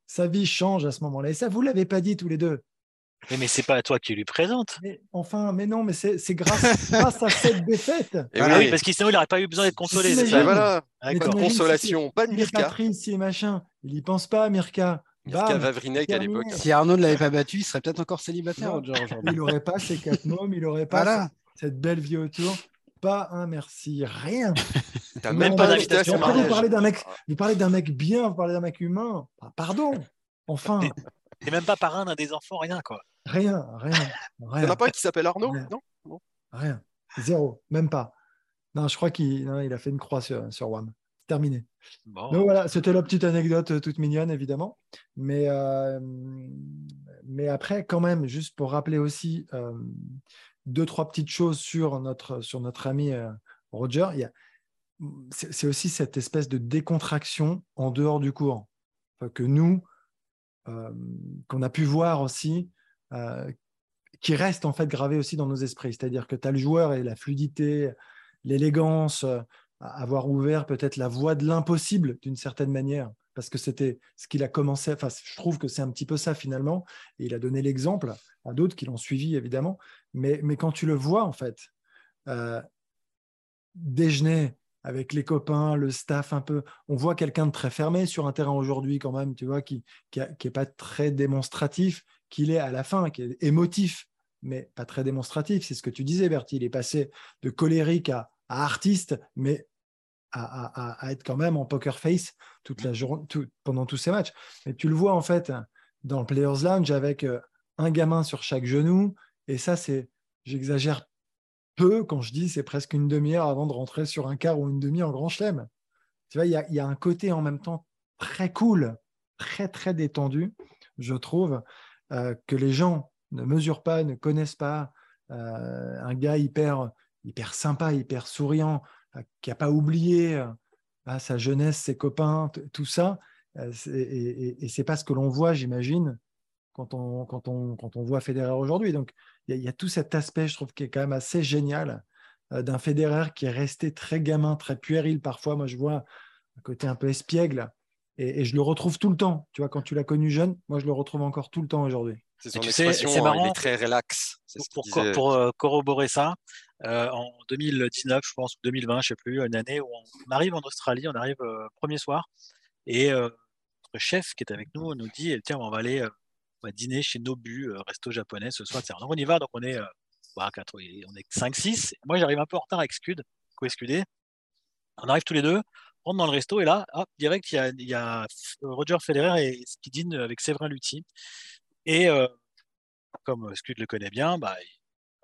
Sa vie change à ce moment-là. Et ça, vous ne l'avez pas dit tous les deux. Mais, mais c'est pas à toi qui lui présente. enfin, mais non, mais c'est grâce, grâce, à cette défaite. Et oui, parce que sinon, il n'aurait pas eu besoin d'être consolé. Ça. Voilà, consolation, pas de Mirka. Patrice, si machin, il n'y pense pas, Mirka. Mirka Vavrinek à l'époque. Si Arnaud ne l'avait pas battu, il serait peut-être encore célibataire aujourd'hui. Il n'aurait pas ses quatre mômes, il n'aurait pas cette belle vie autour pas un merci, rien. T'as même pas d'invitation. Vous parlez d'un mec, vous parlez d'un mec bien, vous parlez d'un mec humain. Pardon. Enfin. T'es même pas parrain d'un des enfants, rien quoi. Rien, rien. Il n'y en a pas un qui s'appelle Arnaud Non, Rien. Zéro, même pas. Non, je crois qu'il il a fait une croix sur, sur WAM. Terminé. Donc voilà, c'était la petite anecdote euh, toute mignonne, évidemment. Mais, euh, mais après, quand même, juste pour rappeler aussi, euh, deux, trois petites choses sur notre, sur notre ami euh, Roger. c'est aussi cette espèce de décontraction en dehors du cours que nous, euh, qu'on a pu voir aussi, euh, qui reste en fait gravé aussi dans nos esprits. C'est-à-dire que tu as le joueur et la fluidité, l'élégance, avoir ouvert peut-être la voie de l'impossible d'une certaine manière, parce que c'était ce qu'il a commencé, enfin je trouve que c'est un petit peu ça finalement, et il a donné l'exemple à d'autres qui l'ont suivi évidemment, mais, mais, quand tu le vois en fait, euh, déjeuner avec les copains, le staff un peu, on voit quelqu'un de très fermé sur un terrain aujourd'hui quand même, tu vois, qui n'est qui, pas très démonstratif, qu'il est à la fin, qui est émotif, mais pas très démonstratif, c'est ce que tu disais Bertie, il est passé de colérique à, artiste, mais à, à, être quand même en poker face toute la journée, pendant tous ces matchs. Et tu le vois en fait dans le Players Lounge avec euh, un gamin sur chaque genou. Et ça, c'est, j'exagère peu quand je dis c'est presque une demi-heure avant de rentrer sur un quart ou une demi en grand chelem. Tu vois, il y a, un côté en même temps très cool, très, très détendu, je trouve, euh, que les gens ne mesurent pas, ne connaissent pas. Euh, un gars hyper, hyper sympa, hyper souriant, euh, qui n'a pas oublié sa jeunesse, ses copains, tout ça. et, et, et c'est pas ce que l'on voit, j'imagine, quand on, quand on, quand on voit Federer aujourd'hui. Donc, il y, a tout cet aspect, je trouve, qui est quand même assez génial euh, d'un Federer qui est resté très gamin, très puéril parfois. Moi, je vois un côté un peu espiègle et, je le retrouve tout le temps. Tu vois, quand tu l'as connu jeune, moi, je le retrouve encore tout le temps aujourd'hui. C'est son expression, c'est marrant, il est très relax. pour, pour, euh, corroborer ça, euh, en 2019, je pense, ou 2020, je ne sais plus, une année où on arrive en Australie, on arrive premier soir, et notre chef qui est avec nous nous dit tiens, on va aller on va dîner chez Nobu, resto japonais ce soir. Donc on y va, donc on est, bah, on est 5-6. Moi j'arrive un peu en retard avec Scud, co-escudé. On arrive tous les deux, on rentre dans le resto et là, direct, il y a, a Roger Federer et, qui dîne avec Séverin Lutti. Et comme Scud le connaît bien, bah,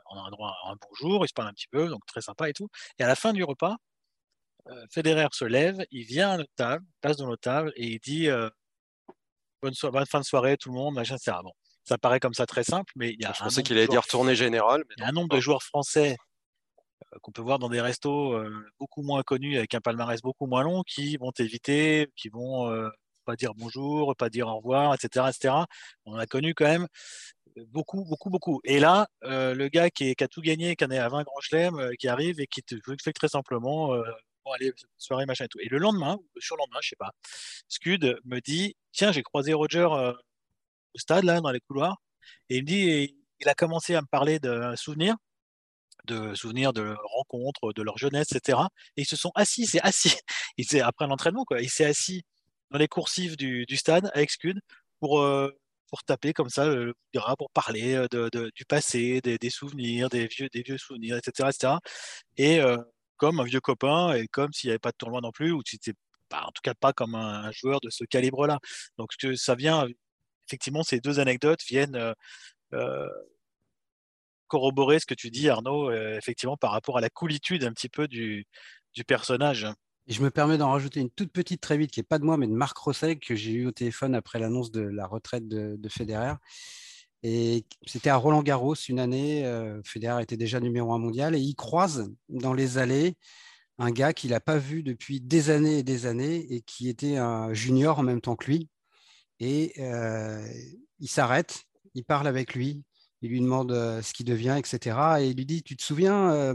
on a un droit à un bonjour, il se parle un petit peu, donc très sympa et tout. Et à la fin du repas, Federer se lève, il vient à notre table, passe dans notre table et il dit bonne, fin de soirée, tout le monde, machin, etc. Bon, ça paraît comme ça très simple, mais il y a. Je pensais qu'il allait dire tournée générale. il y a un nombre de joueurs français euh, qu'on peut voir dans des restos euh, beaucoup moins connus, avec un palmarès beaucoup moins long, qui vont éviter, qui vont euh, pas dire bonjour, pas dire au revoir, etc., etc. On a connu quand même beaucoup, beaucoup, beaucoup. Et là, le gars qui, a tout gagné, qui en est à 20 grands chelems, qui arrive et qui te fait très simplement aller soirée, machin et tout. Et le lendemain, ou le surlendemain, je sais pas, Scud me dit Tiens, j'ai croisé Roger euh, au stade, là, dans les couloirs. Et il me dit Il a commencé à me parler de souvenirs, de souvenirs de rencontres, de leur jeunesse, etc. Et ils se sont assis, c'est assis. Il après l'entraînement, quoi, il s'est assis dans les coursives du, stade avec Scud pour. Euh, pour taper comme ça le pour parler euh, de, du passé, des, souvenirs, des vieux, des vieux souvenirs, etc. etc. Et comme un vieux copain et comme s'il n'y avait pas de tournoi non plus, ou c'était en tout cas pas comme un, joueur de ce calibre-là. Donc que ça vient, effectivement, ces deux anecdotes viennent euh, euh, corroborer ce que tu dis, Arnaud, euh, effectivement, par rapport à la coolitude un petit peu du, personnage. Je me permets d'en rajouter une toute petite très vite, qui n'est pas de moi, mais de Marc Rosset, que j'ai eu au téléphone après l'annonce de la retraite de Federer. Et c'était à Roland Garros une année. Euh, Federer était déjà numéro un mondial et il croise dans les allées un gars qu'il n'a pas vu depuis des années et des années et qui était un junior en même temps que lui. Et euh, il s'arrête, il parle avec lui, il lui demande euh, ce qu'il devient, etc. Et il lui dit Tu te souviens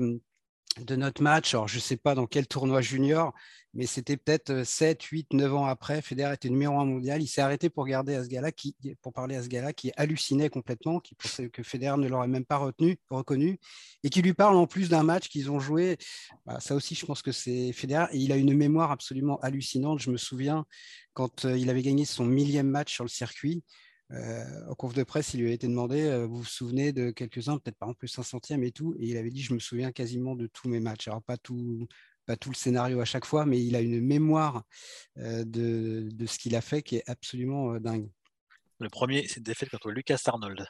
de notre match Alors, je ne sais pas dans quel tournoi junior, mais c'était peut-être 7, 8, 9 ans après. Federer était numéro un mondial. Il s'est arrêté pour, regarder à ce gars qui, pour parler à ce gars-là qui hallucinait complètement, qui pensait que Federer ne l'aurait même pas retenu, reconnu, et qui lui parle en plus d'un match qu'ils ont joué. Bah, ça aussi, je pense que c'est Federer. Et il a une mémoire absolument hallucinante. Je me souviens quand euh, il avait gagné son millième match sur le circuit. Euh, en conf de presse, il lui a été demandé euh, Vous vous souvenez de quelques-uns, peut-être par exemple le 500e et tout Et il avait dit Je me souviens quasiment de tous mes matchs. Alors, pas tout, pas tout le scénario à chaque fois, mais il a une mémoire euh, de, de, ce qu'il a fait qui est absolument euh, dingue. Le premier, c'est une défaite contre Lucas Arnold.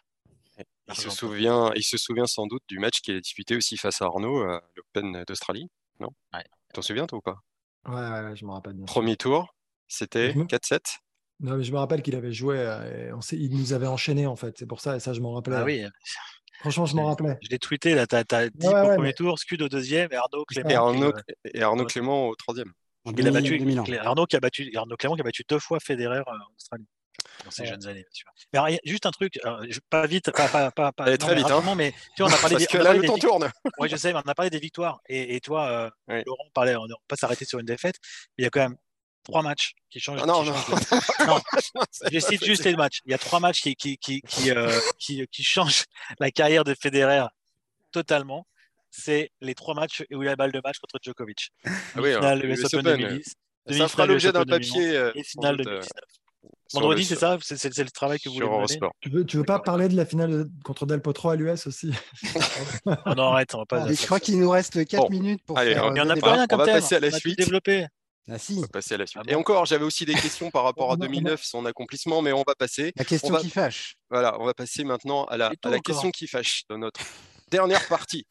Il se, souvient, il se souvient sans doute du match qu'il a disputé aussi face à Arnaud à l'Open d'Australie. Non? Ouais. T'en souviens, toi, ou pas? Ouais, ouais, je me rappelle bien. Premier tour, c'était 4-7 non, mais je me rappelle qu'il avait joué, euh, et on il nous avait enchaîné en fait, c'est pour ça, et ça je m'en rappelais. Ah oui, Franchement, je m'en rappelais. Je l'ai tweeté, là, tu as, dit au premier tour, Scud au deuxième et Arnaud Clément. Et Arnaud, et Arnaud Clément au troisième. Il a battu Arnaud, qui a battu, Arnaud Clément qui a battu deux fois Federer euh, en Australie dans ses jeunes années. Mais alors, juste un truc, pas vite, pas, pas, pas, pas très vite, hein. mais tu vois, on a parlé Parce que là, le temps tourne. Oui, je sais, mais on a parlé des victoires. Et, et toi, euh, Laurent, parlait, on ne va pas s'arrêter sur une défaite. Mais il y a quand même trois matchs qui changent. Ah non, non. non. je cite juste les matchs. Il y a trois matchs qui, qui, qui, qui, euh, qui, qui changent la carrière de Federer totalement. C'est les trois matchs où il y a la balle de match contre Djokovic. Ah oui, finale US Open 2010. Ça fera l'objet d'un papier. Euh, et finale 2019. Vendredi, c'est ça C'est le travail que vous voulez mener Tu veux, tu veux pas parler de la finale contre Del Potro à l'US aussi oh Non, arrête, on va pas. je crois qu'il nous reste 4 minutes pour Allez, faire. On, a pas rien comme on va passer à la suite. Développer. Ah, si. passer à la suite. Ah Et encore, j'avais aussi des questions par rapport à 2009, son accomplissement, mais on va passer. La question qui fâche. Voilà, on va passer maintenant à la, à la question qui fâche dans notre dernière partie.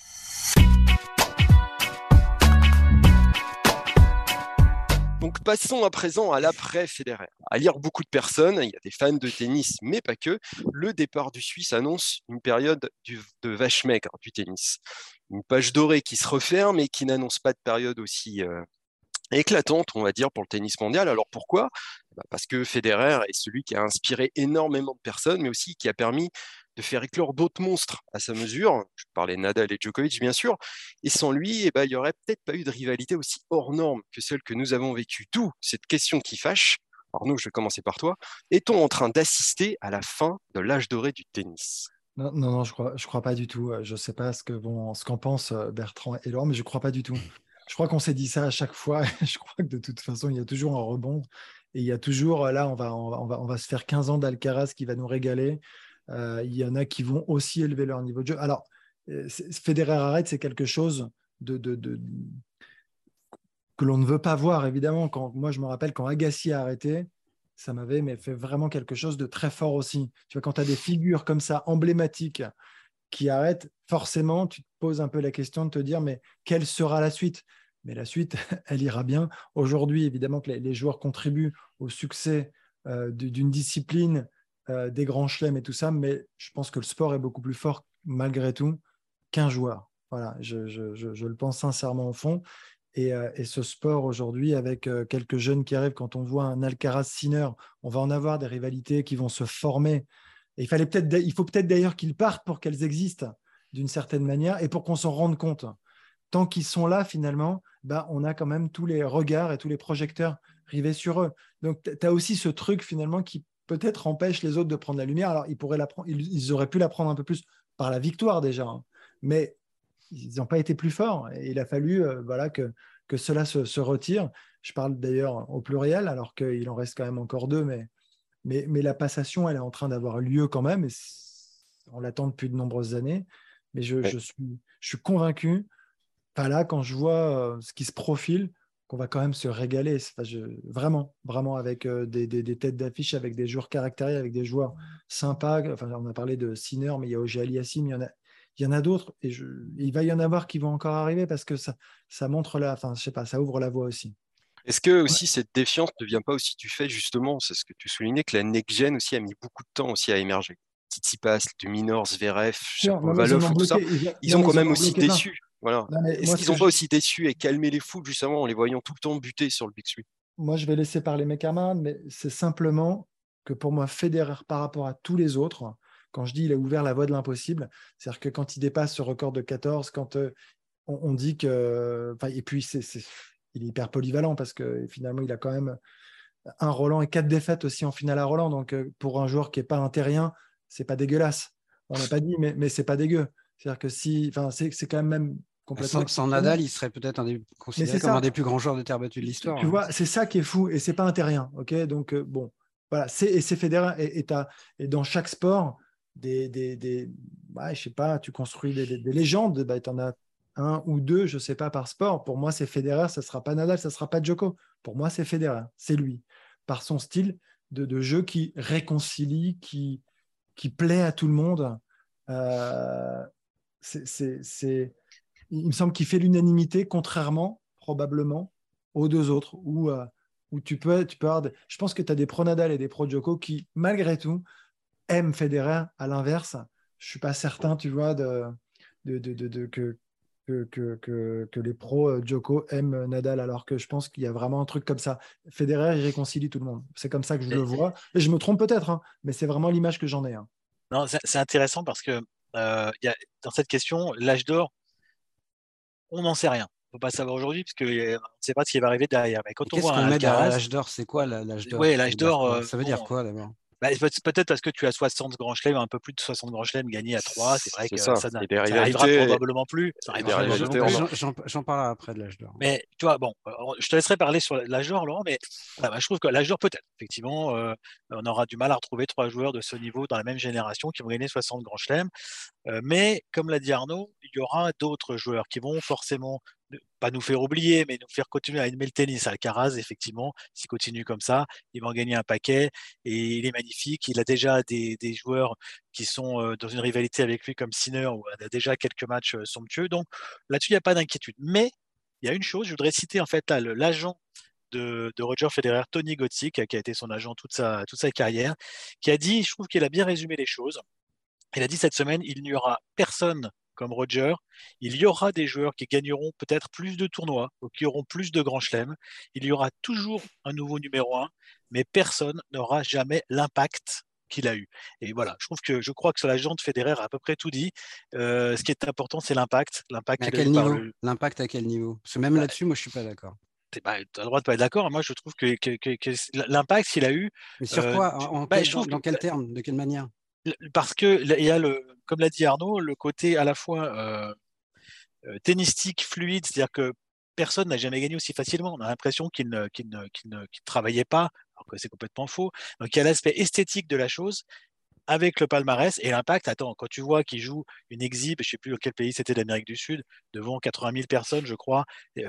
Donc passons à présent à l'après Federer. À lire beaucoup de personnes, il y a des fans de tennis, mais pas que, le départ du Suisse annonce une période de vache maigre du tennis. Une page dorée qui se referme et qui n'annonce pas de période aussi, euh, éclatante, on va dire, pour le tennis mondial. Alors pourquoi? Bah, Parce que Federer est celui qui a inspiré énormément de personnes, mais aussi qui a permis de faire éclore d'autres monstres à sa mesure. Je parlais Nadal et Djokovic, bien sûr. Et sans lui, eh ben, il n'y aurait peut-être pas eu de rivalité aussi hors norme que celle que nous avons vécue. D'où cette question qui fâche. Alors nous, je vais commencer par toi. Est-on en train d'assister à la fin de l'âge doré du tennis? Non, non, je je crois pas du tout. Je ne sais pas ce qu'en pensent euh, Bertrand et Laurent, mais je crois pas du tout. Je crois qu'on s'est dit ça à chaque fois. je crois que de toute façon, il y a toujours un rebond. Et il y a toujours, là, on va, on va, on va, se faire 15 ans d'Alcaraz qui va nous régaler. Euh, il y en a qui vont aussi élever leur niveau de jeu. Alors, euh, Federer arrête, c'est quelque chose que l'on ne veut pas voir, évidemment. Quand, moi, je me rappelle quand Agassi a arrêté, ça m'avait fait vraiment quelque chose de très fort aussi. Tu vois, quand tu as des figures comme ça, emblématiques, qui arrêtent, forcément, tu te poses un peu la question de te dire, mais quelle sera la suite? Mais la suite, elle ira bien. Aujourd'hui, évidemment que les, joueurs contribuent au succès euh, d'une discipline, euh, des grands chelems et tout ça, mais je pense que le sport est beaucoup plus fort malgré tout qu'un joueur. Voilà, je, le pense sincèrement au fond. Et, euh, ce sport aujourd'hui, avec quelques jeunes qui arrivent, quand on voit un Alcaraz Sinner, on va en avoir des rivalités qui vont se former. Il, fallait peut il faut peut-être d'ailleurs qu'ils partent pour qu'elles existent d'une certaine manière et pour qu'on s'en rende compte tant qu'ils sont là, finalement, bah, on a quand même tous les regards et tous les projecteurs rivés sur eux. Donc, tu as aussi ce truc, finalement, qui peut-être empêche les autres de prendre la lumière. Alors, ils, pourraient la ils, auraient pu la prendre un peu plus par la victoire déjà, hein. mais ils n'ont pas été plus forts. Et il a fallu euh, voilà, que, que cela se, retire. Je parle d'ailleurs au pluriel, alors qu'il en reste quand même encore deux, mais, mais, mais la passation, elle est en train d'avoir lieu quand même. Et on l'attend depuis de nombreuses années. Mais je, je, suis, je suis convaincu là, quand je vois euh, ce qui se profile, qu'on va quand même se régaler. vraiment, vraiment avec euh, des, têtes d'affiche, avec des joueurs caractériels, avec des joueurs sympas. Enfin, on a parlé de Sinner, mais il y a Oji Aliassim, il y en a, il y en a d'autres. Et il va y en avoir qui vont encore arriver parce que ça, ça montre la, enfin, je sais pas, ça ouvre la voie aussi. Est-ce que aussi cette défiance ne vient pas aussi du fait justement, c'est ce que tu soulignais, que la next gen aussi a mis beaucoup de temps aussi à émerger? Tsitsipas, du Minor, Zverev, Valov, tout ça, ils, ont quand même aussi déçu. Voilà. Est-ce qu'ils n'ont pas aussi déçu et calmé les foules justement en les voyant tout le temps buter sur le Big Three? Moi, je vais laisser parler mes camarades, mais c'est simplement que pour moi, Federer par rapport à tous les autres, quand je dis il a ouvert la voie de l'impossible, c'est-à-dire que quand il dépasse ce record de 14, quand euh, on, dit que. Et puis, c'est, il est hyper polyvalent parce que finalement, il a quand même un Roland et quatre défaites aussi en finale à Roland. Donc, euh, pour un joueur qui n'est pas un terrien, c'est pas dégueulasse. On n'a pas dit, mais, mais c'est pas dégueu. C'est-à-dire que si. Enfin, c'est, c'est quand même sans, Nadal, il serait peut-être un des, considéré comme un des plus grands joueurs de terre battue de l'histoire. Tu hein. vois, c'est ça qui est fou et c'est pas un terrien. Ok, donc euh, bon, voilà, c'est et c'est et, et, dans chaque sport des, des, des je sais pas, tu construis des, des légendes, bah, tu en as un ou deux, je sais pas par sport. Pour moi, c'est Federer, ça sera pas Nadal, ça sera pas Djoko. Pour moi, c'est Federer, c'est lui, par son style de, de, jeu qui réconcilie, qui qui plaît à tout le monde. Euh, c'est il me semble qu'il fait l'unanimité, contrairement probablement aux deux autres, où, euh, où tu peux, tu peux avoir Je pense que tu as des pro Nadal et des pro Djoko qui, malgré tout, aiment Federer. À l'inverse, je suis pas certain, tu vois, de, de, de, que, que, que, que, les pros euh, Djoko aiment Nadal, alors que je pense qu'il y a vraiment un truc comme ça. Federer, il réconcilie tout le monde. C'est comme ça que je le vois. Et je me trompe peut-être, hein, mais c'est vraiment l'image que j'en ai. Hein. Non, c'est intéressant parce que euh, y a, dans cette question, l'âge d'or, on n'en sait rien. On ne peut pas savoir aujourd'hui parce qu'on ne sait pas ce qui va arriver derrière. Mais quand on voit qu'on met l'âge d'or, c'est quoi l'âge d'or Oui, l'âge d'or. Ça veut dire quoi d'abord? Bah, peut-être parce que tu as 60 grands chelems, un peu plus de 60 grands chelems gagnés à 3. C'est vrai que ça, ça, n'arrivera probablement plus. J'en parlerai après de l'âge d'or. Mais tu vois, bon, je te laisserai parler sur l'âge d'or, Laurent, mais bah, je trouve que l'âge d'or, peut-être, effectivement, euh, on aura du mal à retrouver trois joueurs de ce niveau dans la même génération qui vont gagner 60 grands chelems. Euh, mais comme l'a dit Arnaud, il y aura d'autres joueurs qui vont forcément pas nous faire oublier, mais nous faire continuer à aimer le tennis. Alcaraz, effectivement, s'il continue comme ça, il va en gagner un paquet et il est magnifique. Il a déjà des, joueurs qui sont euh, dans une rivalité avec lui comme Sinner, où il a déjà quelques matchs euh, somptueux. Donc là-dessus, il n'y a pas d'inquiétude. Mais il y a une chose, je voudrais citer en fait l'agent de, Roger Federer, Tony Gotzi, qui a, été son agent toute sa, toute sa carrière, qui a dit, je trouve qu'il a bien résumé les choses. Il a dit cette semaine, il n'y aura personne comme Roger, il y aura des joueurs qui gagneront peut-être plus de tournois ou qui auront plus de grands chelems. Il y aura toujours un nouveau numéro un, mais personne n'aura jamais l'impact qu'il a eu. Et voilà, je trouve que je crois que sur la de Federer a à peu près tout dit. Euh, ce qui est important, c'est l'impact. L'impact à quel niveau? L'impact à quel niveau? Parce que même bah, là-dessus, moi, je suis pas d'accord. Bah, tu as le droit de pas être d'accord. Moi, je trouve que, l'impact qu'il a eu. Mais sur quoi? en, bah, je trouve Dans quel terme? De quelle manière? Parce que il y a le, comme l'a dit Arnaud, le côté à la fois euh, euh, tennistique, fluide, c'est-à-dire que personne n'a jamais gagné aussi facilement. On a l'impression qu'il ne, ne, travaillait pas, alors que c'est complètement faux. Donc il y a l'aspect esthétique de la chose avec le palmarès et l'impact. Attends, quand tu vois qu'il joue une exhibe, je ne sais plus dans quel pays c'était d'Amérique du Sud, devant 80 000 personnes, je crois,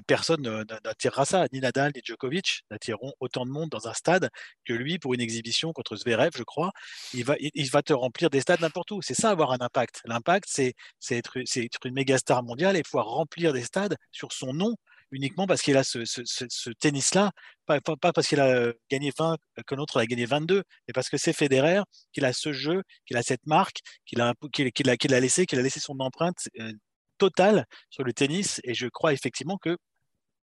personne n'attirera ça. Ni Nadal, ni Djokovic n'attireront autant de monde dans un stade que lui pour une exhibition contre Zverev, je crois. Il va, il va te remplir des stades n'importe où. C'est ça avoir un impact. L'impact, c'est être, être une méga star mondiale et pouvoir remplir des stades sur son nom uniquement parce qu'il a ce, tennis-là, pas, parce qu'il a euh, gagné 20, euh, que l'autre a gagné 22, mais parce que c'est Federer, qu'il a ce jeu, qu'il a cette marque, qu'il a, qu'il a, qu'il a, laissé, qu'il a laissé son empreinte euh, totale sur le tennis. Et je crois effectivement que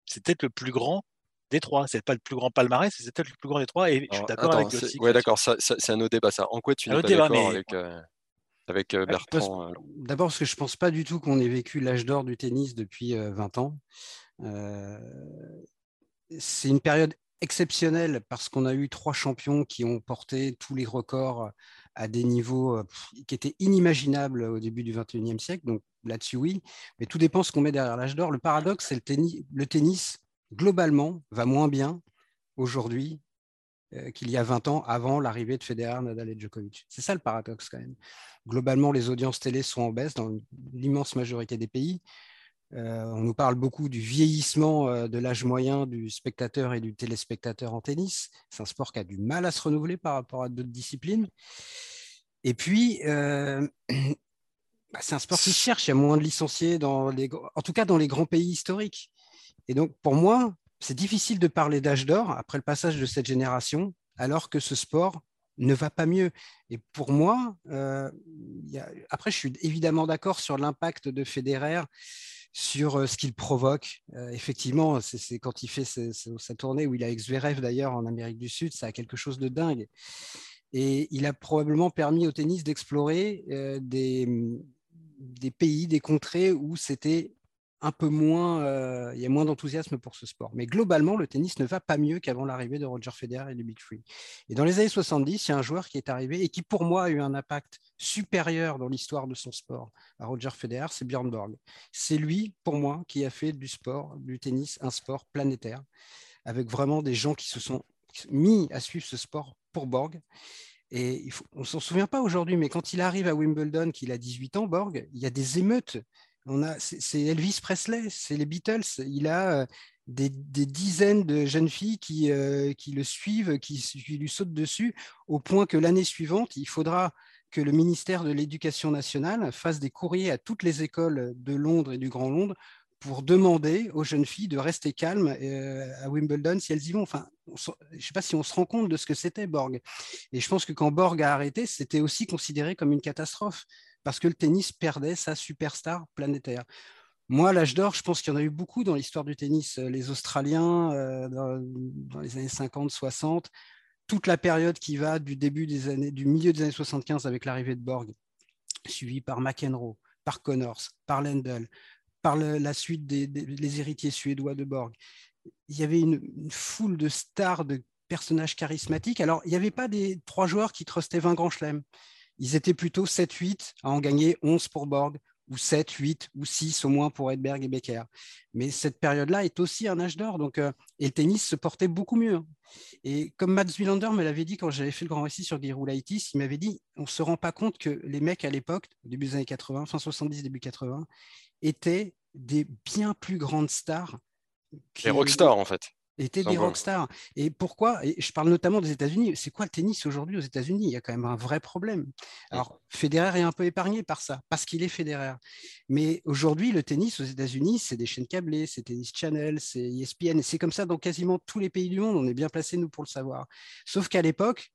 c'est peut-être le plus grand des trois. C'est pas le plus grand palmarès, c'est peut-être le plus grand des trois. Et je suis d'accord avec aussi. Oui, d'accord, c'est un autre débat. Ça. En quoi tu n'es pas d'accord avec, avec Bertrand D'abord, parce que je pense pas du tout qu'on ait vécu l'âge d'or du tennis depuis 20 ans. Euh, c'est une période exceptionnelle parce qu'on a eu trois champions qui ont porté tous les records à des niveaux euh, qui étaient inimaginables au début du 21e siècle. Donc là-dessus, oui. Mais tout dépend ce qu'on met derrière l'âge d'or. Le paradoxe, c'est le tennis, le tennis, globalement, va moins bien aujourd'hui euh, qu'il y a 20 ans avant l'arrivée de Federer, Nadal et Djokovic. C'est ça le paradoxe quand même. Globalement, les audiences télé sont en baisse dans l'immense majorité des pays. Euh, on nous parle beaucoup du vieillissement euh, de l'âge moyen du spectateur et du téléspectateur en tennis. C'est un sport qui a du mal à se renouveler par rapport à d'autres disciplines. Et puis, euh, bah, c'est un sport qui cherche. Il y a moins de licenciés, dans les, en tout cas dans les grands pays historiques. Et donc, pour moi, c'est difficile de parler d'âge d'or après le passage de cette génération, alors que ce sport ne va pas mieux. Et pour moi, après, je suis évidemment d'accord sur l'impact de Federer sur ce qu'il provoque. effectivement, c'est quand il fait sa tournée où il a ex Zverev d'ailleurs en Amérique du Sud, ça a quelque chose de dingue. Et il a probablement permis au tennis d'explorer des, des, pays, des contrées où c'était un peu moins, euh, il y a moins d'enthousiasme pour ce sport. Mais globalement, le tennis ne va pas mieux qu'avant l'arrivée de Roger Federer et du Big Free. Et dans les années 70, il y a un joueur qui est arrivé et qui, pour moi, a eu un impact supérieur dans l'histoire de son sport à Roger Federer, c'est Björn Borg. C'est lui, pour moi, qui a fait du sport, du tennis, un sport planétaire, avec vraiment des gens qui se sont mis à suivre ce sport pour Borg. Et on ne s'en souvient pas aujourd'hui, mais quand il arrive à Wimbledon, qu'il a 18 ans, Borg, il y a des émeutes c'est Elvis Presley, c'est les Beatles. Il a euh, des, dizaines de jeunes filles qui, euh, le suivent, qui, lui sautent dessus, au point que l'année suivante, il faudra que le ministère de l'Éducation nationale fasse des courriers à toutes les écoles de Londres et du Grand Londres pour demander aux jeunes filles de rester calmes euh, à Wimbledon si elles y vont. Enfin, je ne sais pas si on se rend compte de ce que c'était Borg. Et je pense que quand Borg a arrêté, c'était aussi considéré comme une catastrophe parce que le tennis perdait sa superstar planétaire. Moi, l'âge d'or, je pense qu'il y en a eu beaucoup dans l'histoire du tennis. Euh, les Australiens, euh, dans, les années 50, 60, toute la période qui va du début des années, du milieu des années 75 avec l'arrivée de Borg, suivi par McEnroe, par Connors, par Lendl, par la suite des, héritiers suédois de Borg. Il y avait une, une, foule de stars, de personnages charismatiques. Alors, il n'y avait pas des trois joueurs qui trustaient 20 grands chelems ils étaient plutôt 7-8 à en gagner 11 pour Borg, ou 7, 8 ou 6 au moins pour Edberg et Becker. Mais cette période-là est aussi un âge d'or, donc euh, et le tennis se portait beaucoup mieux. Et comme Mats Wilander me l'avait dit quand j'avais fait le grand récit sur Gerulaitis, il m'avait dit on ne se rend pas compte que les mecs à l'époque, début des années 80, fin 70, début 80, étaient des bien plus grandes stars. Les rockstars en fait étaient des rockstars. Et pourquoi et Je parle notamment des États-Unis. C'est quoi le tennis aujourd'hui aux États-Unis? Il y a quand même un vrai problème. Alors, Federer est un peu épargné par ça, parce qu'il est Federer. Mais aujourd'hui, le tennis aux États-Unis, c'est des chaînes câblées, c'est Tennis Channel, c'est ESPN. Et c'est comme ça dans quasiment tous les pays du monde. On est bien placé, nous, pour le savoir. Sauf qu'à l'époque,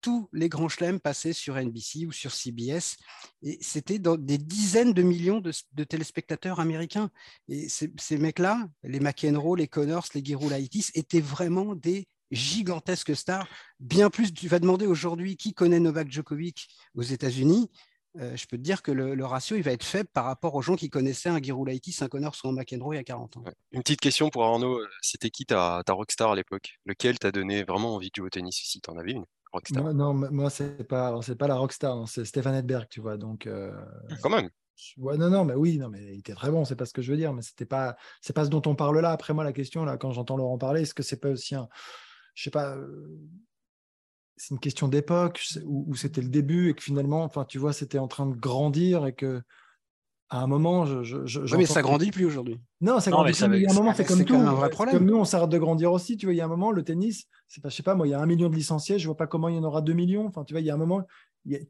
tous les grands chelems passaient sur NBC ou sur CBS. Et c'était dans des dizaines de millions de, téléspectateurs américains. Et ces, mecs-là, les McEnroe, les Connors, les Giroulaitis, étaient vraiment des gigantesques stars. Bien plus, tu vas demander aujourd'hui qui connaît Novak Djokovic aux États-Unis. Euh, je peux te dire que le, ratio il va être faible par rapport aux gens qui connaissaient un Giroulaitis, un Connors ou un McEnroe il y a 40 ans. Une petite question pour Arnaud. C'était qui ta, ta rockstar à l'époque? Lequel t'a donné vraiment envie de jouer au tennis si tu en avais une? Rockstar Non, moi, c'est pas, c'est pas la rockstar, c'est Stéphane Edberg, tu vois. Donc, euh, Quand même. Ouais, non, non, mais oui, non, mais il était très bon, c'est pas ce que je veux dire, mais c'était pas, c'est pas ce dont on parle là. Après moi, la question là, quand j'entends Laurent parler, est-ce que c'est pas aussi un, je sais pas, euh, c'est une question d'époque où, c'était le début et que finalement, enfin, tu vois, c'était en train de grandir et que à un moment, je. je, mais ça grandit plus aujourd'hui. Non, ça grandit plus. Il y a un moment, c'est comme tout. un vrai problème. Comme nous, on s'arrête de grandir aussi. Tu vois, il y a un moment, le tennis, c'est pas, je sais pas, moi, il y a un million de licenciés, je vois pas comment il y en aura deux millions. Enfin, tu vois, il y a un moment,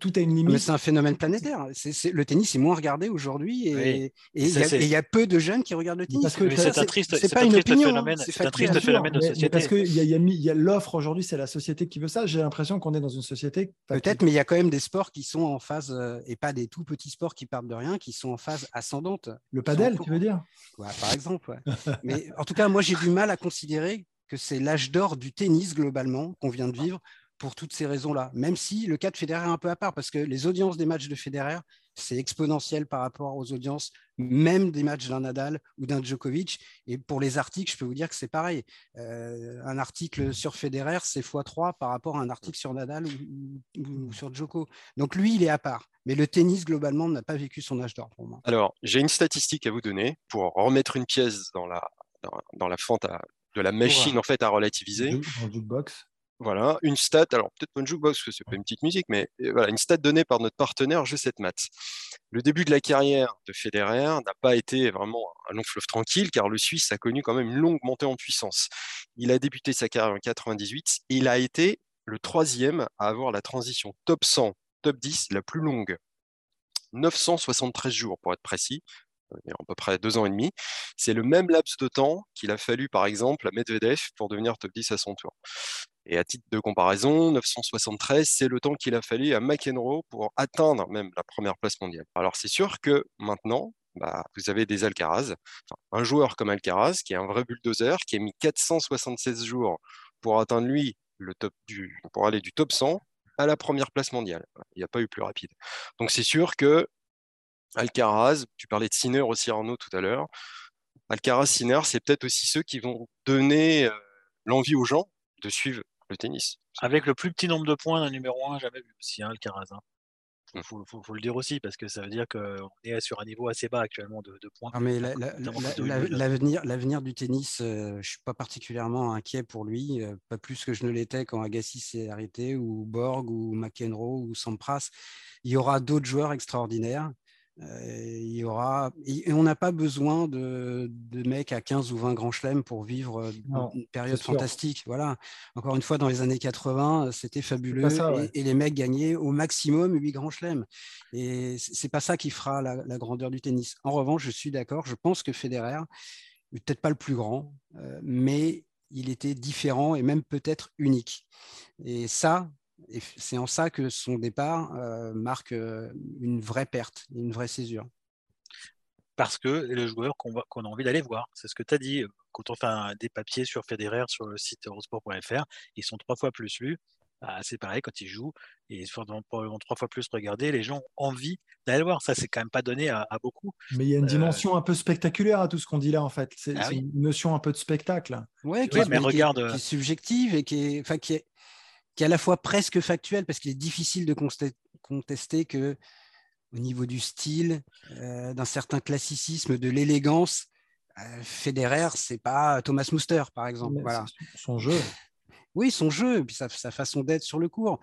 tout a une limite. Mais c'est un phénomène planétaire. C'est, le tennis est moins regardé aujourd'hui et il y, a peu de jeunes qui regardent le tennis. Parce que c'est un triste, c'est pas une opinion. Phénomène, c'est un triste phénomène de société. parce que y a, l'offre aujourd'hui, c'est la société qui veut ça. J'ai l'impression qu'on est dans une société. Peut-être, mais il y a quand même des sports qui sont en phase euh, et pas des tout petits sports qui partent de rien, qui sont en phase ascendante. Le padel, tu veux dire? Par exemple. mais en tout cas, moi, j'ai du mal à considérer que c'est l'âge d'or du tennis globalement qu'on vient de vivre pour toutes ces raisons-là. Même si le cas de Federer est un peu à part, parce que les audiences des matchs de Federer, c'est exponentiel par rapport aux audiences, même des matchs d'un Nadal ou d'un Djokovic. Et pour les articles, je peux vous dire que c'est pareil. Euh, un article sur Federer, c'est x3 par rapport à un article sur Nadal ou, sur Djoko. Donc lui, il est à part. Mais le tennis, globalement, n'a pas vécu son âge d'or pour moi. Alors, j'ai une statistique à vous donner pour remettre une pièce dans la, dans, la fente de la machine en fait à relativiser. Jukebox. Voilà, une stat, alors peut-être pas une jukebox parce que c'est pas une petite musique, mais euh, voilà, une stat donnée par notre partenaire G7 Maths. Le début de la carrière de Federer n'a pas été vraiment un long fleuve tranquille, car le Suisse a connu quand même une longue montée en puissance. Il a débuté sa carrière en 98 et il a été le troisième à avoir la transition top 100, top 10 la plus longue. 973 jours pour être précis, a à peu près deux ans et demi. C'est le même laps de temps qu'il a fallu, par exemple, à Medvedev pour devenir top 10 à son tour. Et à titre de comparaison, 973, c'est le temps qu'il a fallu à McEnroe pour atteindre même la première place mondiale. Alors c'est sûr que maintenant, bah, vous avez des Alcaraz, un joueur comme Alcaraz, qui est un vrai bulldozer, qui a mis 476 jours pour atteindre lui le top du, pour aller du top 100 à la première place mondiale. Il n'y a pas eu plus rapide. Donc c'est sûr que Alcaraz, tu parlais de Sinner aussi Arnaud tout à l'heure. Alcaraz, Sinner, c'est peut-être aussi ceux qui vont donner euh, l'envie aux gens de suivre le tennis. Avec le plus petit nombre de points d'un numéro 1 jamais vu aussi, hein, Alcaraz. Hein. Il faut, le dire aussi, parce que ça veut dire qu'on est sur un niveau assez bas actuellement de, points. Mais l'avenir, l'avenir du tennis, euh, je ne suis pas particulièrement inquiet pour lui, euh, pas plus que je ne l'étais quand Agassi s'est arrêté, ou Borg, ou McEnroe, ou Sampras. Il y aura d'autres joueurs extraordinaires. Euh, il y aura et on n'a pas besoin de, mecs à 15 ou 20 grands chelems pour vivre euh, une période fantastique. Voilà. Encore une fois, dans les années 80, euh, c'était fabuleux et, les mecs gagnaient au maximum 8 grands chelems. Et c'est pas ça qui fera la, grandeur du tennis. En revanche, je suis d'accord. Je pense que Federer, peut-être pas le plus grand, mais il était différent et même peut-être unique. Et ça, et c'est en ça que son départ euh, marque euh, une vraie perte, une vraie césure. Parce que le joueur qu'on a envie d'aller voir, c'est ce que tu as dit. Quand on fait des papiers sur Federer sur le site eurosport.fr, ils sont trois fois plus lus. Bah, c'est pareil quand ils jouent et ils sont trois fois plus regardés. Les gens ont envie d'aller le voir. Ça, c'est quand même pas donné à, beaucoup. Mais il y a une euh, dimension un peu spectaculaire à tout ce qu'on dit là, en fait. C'est ah une notion un peu de spectacle. Ouais, qui, mais regarde... qui, est, subjective et qui est, qui est qui est à la fois presque factuel parce qu'il est difficile de contester que au niveau du style, euh, d'un certain classicisme, de l'élégance, euh, Federer, c'est pas Thomas Muster, par exemple. Voilà. Son jeu. Oui, son jeu, puis sa, façon d'être sur le court.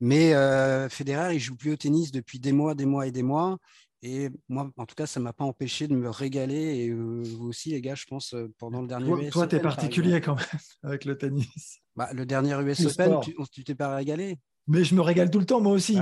Mais euh, Federer, il joue plus au tennis depuis des mois, des mois et des mois. Et moi, en tout cas, ça ne m'a pas empêché de me régaler. Et euh, vous aussi, les gars, je pense, pendant le dernier US Toi, tu es particulier quand même avec le tennis. Bah, le dernier US Open, tu t'es pas régalé mais je me régale tout le temps, moi aussi.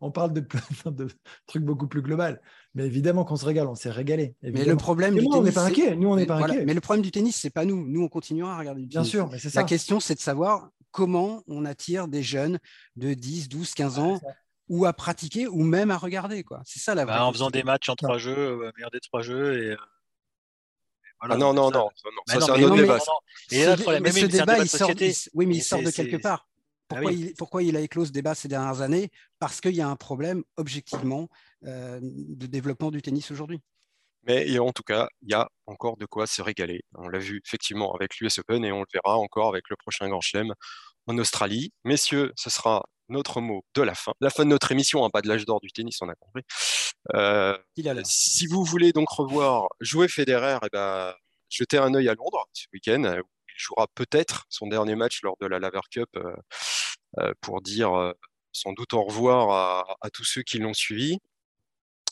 On parle de, de trucs beaucoup plus globaux. Mais évidemment qu'on se régale, on s'est régalé. Mais le problème du tennis, on n'est pas inquiet. Nous, on n'est pas Mais le problème du tennis, c'est pas nous. Nous, on continuera à regarder du Bien sûr, mais c'est ça. La question, c'est de savoir comment on attire des jeunes de 10, 12, 15 ans ou à pratiquer ou même à regarder. Quoi. C'est ça la bah, En faisant des matchs en trois jeux, euh, meilleur des trois jeux. Et, ah non, non, non, ça, c'est un autre débat. Et là, mais ce débat, il sort, oui, mais il sort de quelque part. Ah pourquoi, il, pourquoi, il, a éclos ce débat ces dernières années? Parce qu'il y a un problème objectivement euh, de développement du tennis aujourd'hui. Mais en tout cas, il y a encore de quoi se régaler. On l'a vu effectivement avec l'US Open et on le verra encore avec le prochain Grand Chelem en Australie. Messieurs, ce sera notre mot de la fin. La fin de notre émission, hein, pas de l'âge d'or du tennis, on a compris. Euh, si vous voulez donc revoir jouer Federer, eh ben, jetez un œil à Londres ce week-end. Il jouera peut-être son dernier match lors de la Laver Cup euh, euh, pour dire sans doute au revoir à tous ceux qui l'ont suivi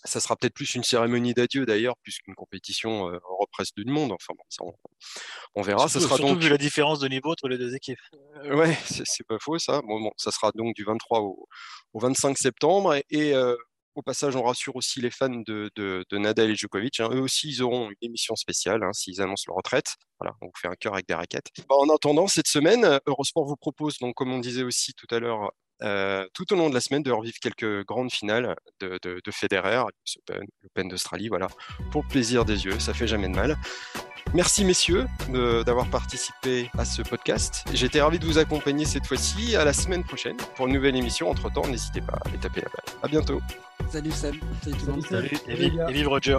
ça sera peut-être plus une cérémonie d'adieu d'ailleurs, plus qu'une compétition euh, represse du monde. Enfin bon, on, verra. Surtout, ça sera donc vu la différence de niveau entre les deux équipes. Euh, ouais, c'est pas faux ça. Bon, bon, ça sera donc du 23 au, 25 septembre et, euh, au passage, on rassure aussi les fans de, Nadal et Djokovic. Hein. Eux aussi, ils auront une émission spéciale hein, s'ils annoncent leur retraite. Voilà, on vous fait un cœur avec des raquettes. Bah, en attendant, cette semaine, Eurosport vous propose, donc, comme on disait aussi tout à l'heure, euh, tout au long de la semaine de revivre quelques grandes finales de, de, de Federer, l'Open d'Australie, voilà, pour le plaisir des yeux, ça fait jamais de mal. Merci messieurs d'avoir participé à ce podcast. J'étais ravi de vous accompagner cette fois-ci. À la semaine prochaine pour une nouvelle émission. Entre temps, n'hésitez pas à aller taper la balle. À bientôt. Salut Sam. Salut tout le monde. Salut, et vive Roger.